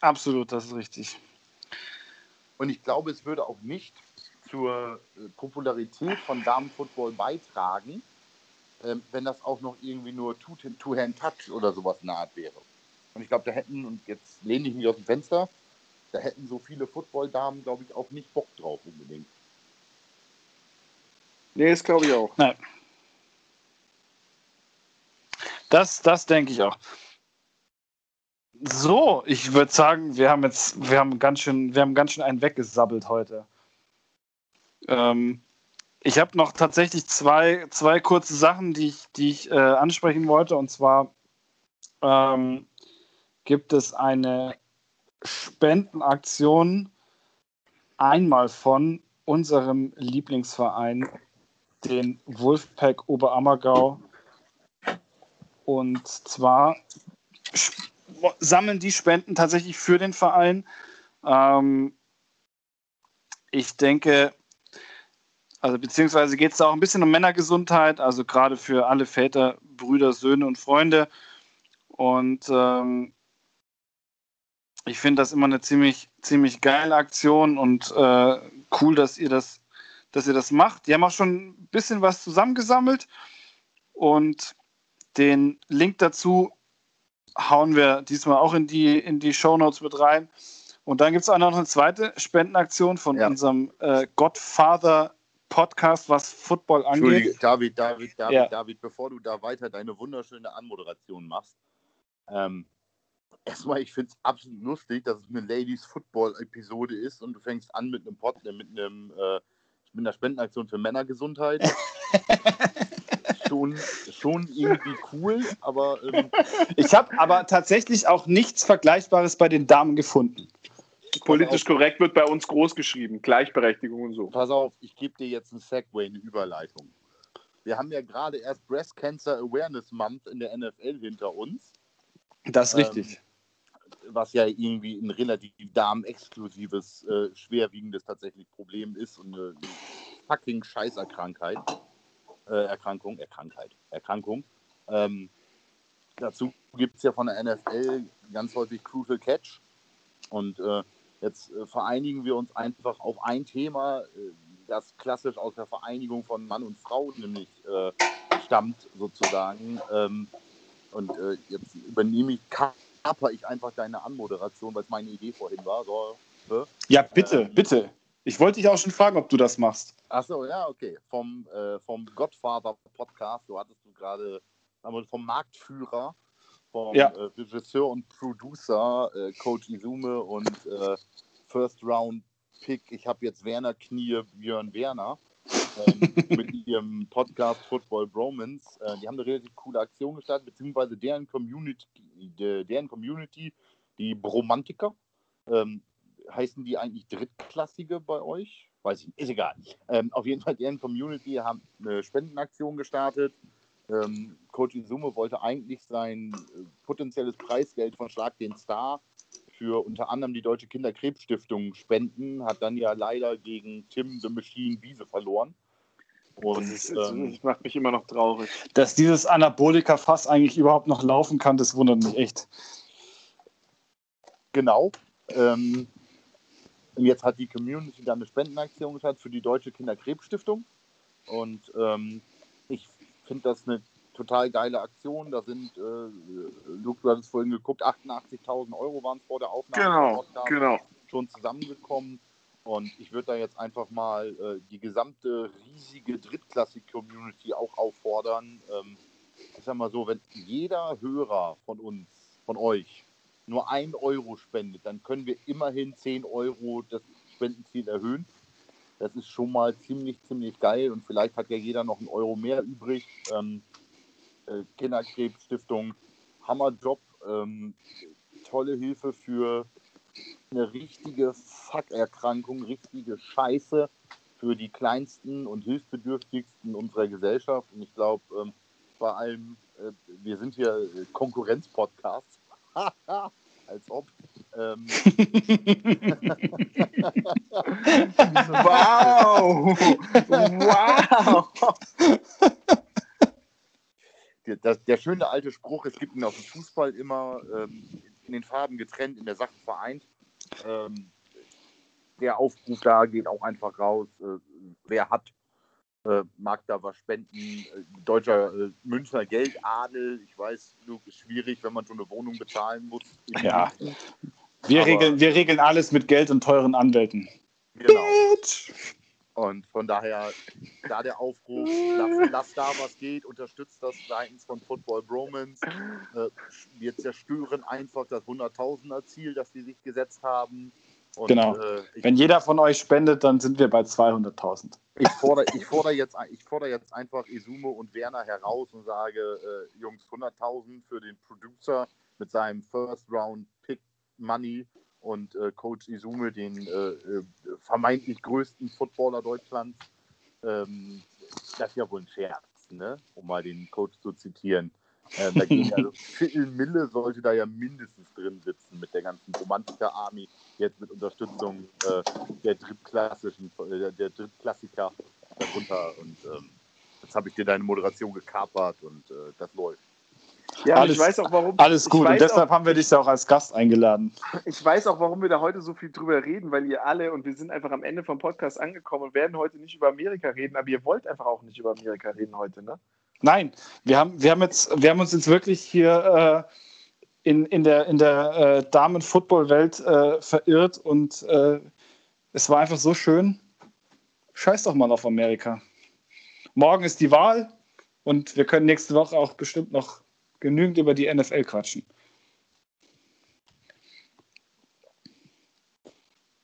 Absolut, das ist richtig. Und ich glaube, es würde auch nicht zur äh, Popularität von Damenfootball beitragen, ähm, wenn das auch noch irgendwie nur Two-Hand-Touch oder sowas nahe wäre. Und ich glaube, da hätten, und jetzt lehne ich mich aus dem Fenster, da hätten so viele Football-Damen, glaube ich, auch nicht Bock drauf unbedingt. Nee, das glaube ich auch. Nein. Das, das denke ich auch. So, ich würde sagen, wir haben jetzt, wir haben ganz schön, wir haben ganz schön einen weggesabbelt heute. Ähm, ich habe noch tatsächlich zwei, zwei kurze Sachen, die ich, die ich äh, ansprechen wollte. Und zwar ähm, gibt es eine Spendenaktion einmal von unserem Lieblingsverein den Wolfpack Oberammergau. Und zwar sammeln die Spenden tatsächlich für den Verein. Ähm, ich denke, also beziehungsweise geht es da auch ein bisschen um Männergesundheit, also gerade für alle Väter, Brüder, Söhne und Freunde. Und ähm, ich finde das immer eine ziemlich, ziemlich geile Aktion und äh, cool, dass ihr das dass ihr das macht. Die haben auch schon ein bisschen was zusammengesammelt und den Link dazu hauen wir diesmal auch in die, in die Show Notes mit rein. Und dann gibt es auch noch eine zweite Spendenaktion von ja. unserem äh, Godfather Podcast, was Football angeht. Entschuldige, David, David, David, ja. David, bevor du da weiter deine wunderschöne Anmoderation machst. Ähm, erstmal, ich finde es absolut lustig, dass es eine Ladies Football Episode ist und du fängst an mit einem Pod, mit einem äh, mit einer Spendenaktion für Männergesundheit. schon, schon irgendwie cool, aber. Ähm, ich habe aber tatsächlich auch nichts Vergleichbares bei den Damen gefunden. Politisch korrekt wird bei uns groß geschrieben, Gleichberechtigung und so. Pass auf, ich gebe dir jetzt ein Segway, eine Überleitung. Wir haben ja gerade erst Breast Cancer Awareness Month in der NFL hinter uns. Das ist richtig. Ähm, was ja irgendwie ein relativ damenexklusives, äh, schwerwiegendes tatsächlich Problem ist und eine fucking Scheißerkrankheit. Äh, Erkrankung, Erkrankheit, Erkrankung. Ähm, dazu gibt es ja von der NFL ganz häufig Crucial Catch. Und äh, jetzt äh, vereinigen wir uns einfach auf ein Thema, äh, das klassisch aus der Vereinigung von Mann und Frau nämlich äh, stammt, sozusagen. Ähm, und äh, jetzt übernehme ich, kaper ich einfach deine Anmoderation, weil es meine Idee vorhin war. So? Ja, bitte, ähm, bitte. Ich wollte dich auch schon fragen, ob du das machst. Achso, ja, okay. Vom, äh, vom Godfather-Podcast, so hattest du gerade, vom Marktführer, vom ja. äh, Regisseur und Producer, äh, Coach Izume und äh, First Round Pick, ich habe jetzt Werner Knie, Björn Werner, ähm, mit ihrem Podcast Football Bromance. Äh, die haben eine relativ coole Aktion gestartet, beziehungsweise deren Community, deren Community die Bromantiker, ähm, heißen die eigentlich Drittklassige bei euch? Weiß ich nicht, ist egal. Ähm, auf jeden Fall, deren Community haben eine Spendenaktion gestartet. Ähm, Coach Izume wollte eigentlich sein äh, potenzielles Preisgeld von Schlag den Star für unter anderem die Deutsche Kinderkrebsstiftung spenden, hat dann ja leider gegen Tim the Machine Wiese verloren. Und, das, ist, ähm, das macht mich immer noch traurig. Dass dieses Anabolika-Fass eigentlich überhaupt noch laufen kann, das wundert mich echt. Genau. Ähm, jetzt hat die Community dann eine Spendenaktion gestartet für die Deutsche Kinderkrebsstiftung. Und ähm, ich finde das eine total geile Aktion. Da sind, äh, Luke, du hattest vorhin geguckt, 88.000 Euro waren es vor der Aufnahme. Genau, genau. Schon zusammengekommen. Und ich würde da jetzt einfach mal äh, die gesamte riesige Drittklassik-Community auch auffordern. Ähm, ich sag mal so, wenn jeder Hörer von uns, von euch, nur ein Euro spendet, dann können wir immerhin 10 Euro das Spendenziel erhöhen. Das ist schon mal ziemlich, ziemlich geil und vielleicht hat ja jeder noch einen Euro mehr übrig. Ähm, äh, Kinderkrebsstiftung, Hammerjob, ähm, tolle Hilfe für eine richtige Fuck-Erkrankung, richtige Scheiße für die kleinsten und hilfsbedürftigsten unserer Gesellschaft. Und ich glaube, ähm, bei allem, äh, wir sind hier Konkurrenz-Podcast. Als ob. Ähm. wow! Wow! Der, der, schöne alte Spruch, es gibt ihn auf dem Fußball immer ähm, in den Farben getrennt, in der Sache vereint. Ähm, der Aufruf da geht auch einfach raus. Äh, wer hat, äh, mag da was spenden. Äh, deutscher äh, Münchner Geldadel. Ich weiß, Luke, ist schwierig, wenn man schon eine Wohnung bezahlen muss. Ja. Wir, regeln, wir regeln alles mit Geld und teuren Anwälten. Genau. Und von daher, da der Aufruf, lasst lass da was geht, unterstützt das seitens von Football Bromance. Äh, wir zerstören einfach das 100.000er Ziel, das sie sich gesetzt haben. Und, genau. Äh, Wenn jeder von euch spendet, dann sind wir bei 200.000. Ich fordere, ich, fordere jetzt, ich fordere jetzt einfach Isumo und Werner heraus und sage, äh, Jungs, 100.000 für den Producer mit seinem First Round Pick Money und äh, Coach Isume, den äh, äh, vermeintlich größten Footballer Deutschlands. Ähm, das ist ja wohl ein Scherz, ne? um mal den Coach zu zitieren. Äh, da ging also Phil Mille sollte da ja mindestens drin sitzen mit der ganzen Romantiker Army, jetzt mit Unterstützung äh, der drittklassischen, äh, der Drittklassiker darunter. Und ähm, jetzt habe ich dir deine Moderation gekapert und äh, das läuft. Ja, alles, ich weiß auch warum. Alles gut, und deshalb auch, haben wir dich ja auch als Gast eingeladen. Ich weiß auch, warum wir da heute so viel drüber reden, weil ihr alle, und wir sind einfach am Ende vom Podcast angekommen und werden heute nicht über Amerika reden, aber ihr wollt einfach auch nicht über Amerika reden heute, ne? Nein, wir haben, wir haben, jetzt, wir haben uns jetzt wirklich hier äh, in, in der, in der äh, Damen-Football-Welt äh, verirrt und äh, es war einfach so schön. Scheiß doch mal auf Amerika. Morgen ist die Wahl und wir können nächste Woche auch bestimmt noch genügend über die NFL quatschen.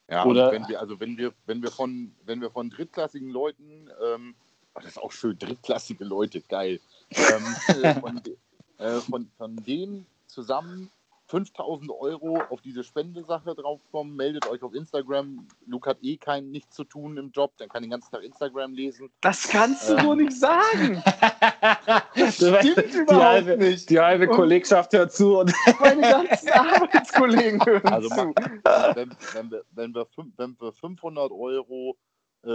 Ja, Oder wenn wir, also wenn wir, wenn wir von, wenn wir von drittklassigen Leuten, ähm, oh, das ist auch schön, drittklassige Leute, geil. ähm, von, äh, von, von denen zusammen 5000 Euro auf diese Spendesache draufkommen, meldet euch auf Instagram. Luke hat eh kein nichts zu tun im Job, dann kann den ganzen Tag Instagram lesen. Das kannst du ähm. nur nicht sagen. das stimmt überhaupt die halbe, nicht. Die halbe und Kollegschaft hört zu und meine ganzen Arbeitskollegen hören also, zu. Wenn, wenn, wir, wenn, wir, wenn wir 500 Euro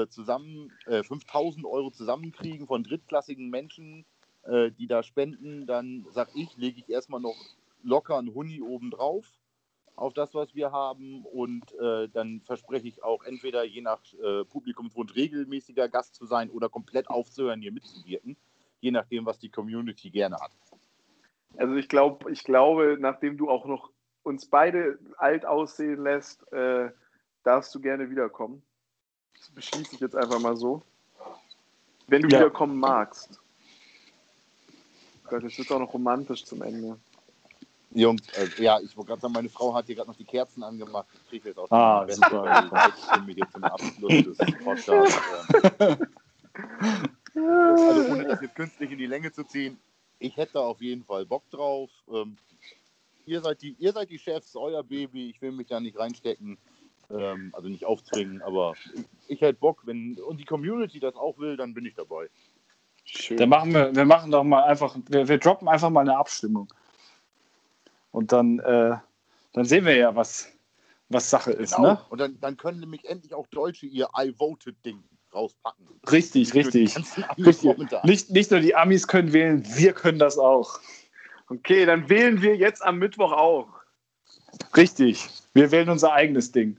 zusammen, äh, 5000 Euro zusammenkriegen von drittklassigen Menschen, äh, die da spenden, dann sag ich, lege ich erstmal noch locker einen Huni obendrauf auf das, was wir haben. Und äh, dann verspreche ich auch entweder je nach äh, Publikumswunsch regelmäßiger Gast zu sein oder komplett aufzuhören, hier mitzuwirken. Je nachdem, was die Community gerne hat. Also ich glaube, ich glaube, nachdem du auch noch uns beide alt aussehen lässt, äh, darfst du gerne wiederkommen. Das beschließe ich jetzt einfach mal so. Wenn du ja. wiederkommen magst. Gott, das wird auch noch romantisch zum Ende. Jungs, äh, ja, ich wollte gerade sagen, meine Frau hat hier gerade noch die Kerzen angemacht. Ich kriege jetzt auch ah, super. hier zum Abschluss des Podcasts. also ohne das jetzt künstlich in die Länge zu ziehen, ich hätte auf jeden Fall Bock drauf. Ähm, ihr, seid die, ihr seid die Chefs, euer Baby, ich will mich da nicht reinstecken. Ähm, also nicht aufzwingen, aber ich, ich hätte Bock, wenn und die Community das auch will, dann bin ich dabei. Schön. Dann machen wir, wir machen doch mal einfach, wir, wir droppen einfach mal eine Abstimmung. Und dann, äh, dann sehen wir ja, was, was Sache ist. Genau. Ne? Und dann, dann können nämlich endlich auch Deutsche ihr I voted-Ding rauspacken. Richtig, richtig. richtig. Nicht, nicht nur die Amis können wählen, wir können das auch. Okay, dann wählen wir jetzt am Mittwoch auch. Richtig. Wir wählen unser eigenes Ding.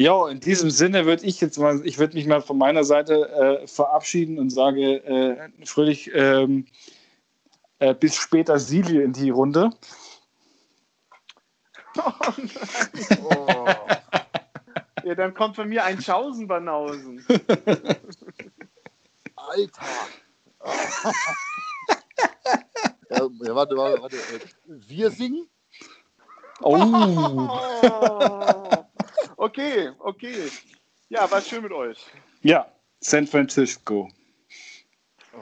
Ja, in diesem Sinne würde ich jetzt mal, ich würde mich mal von meiner Seite äh, verabschieden und sage äh, fröhlich ähm, äh, bis später Silje in die Runde. Oh nein. Oh. ja, dann kommt von mir ein Schausenbanausen. Alter. ja, warte, warte, warte. Wir singen? Oh. Okay, okay. Ja, war schön mit euch. Ja, San Francisco.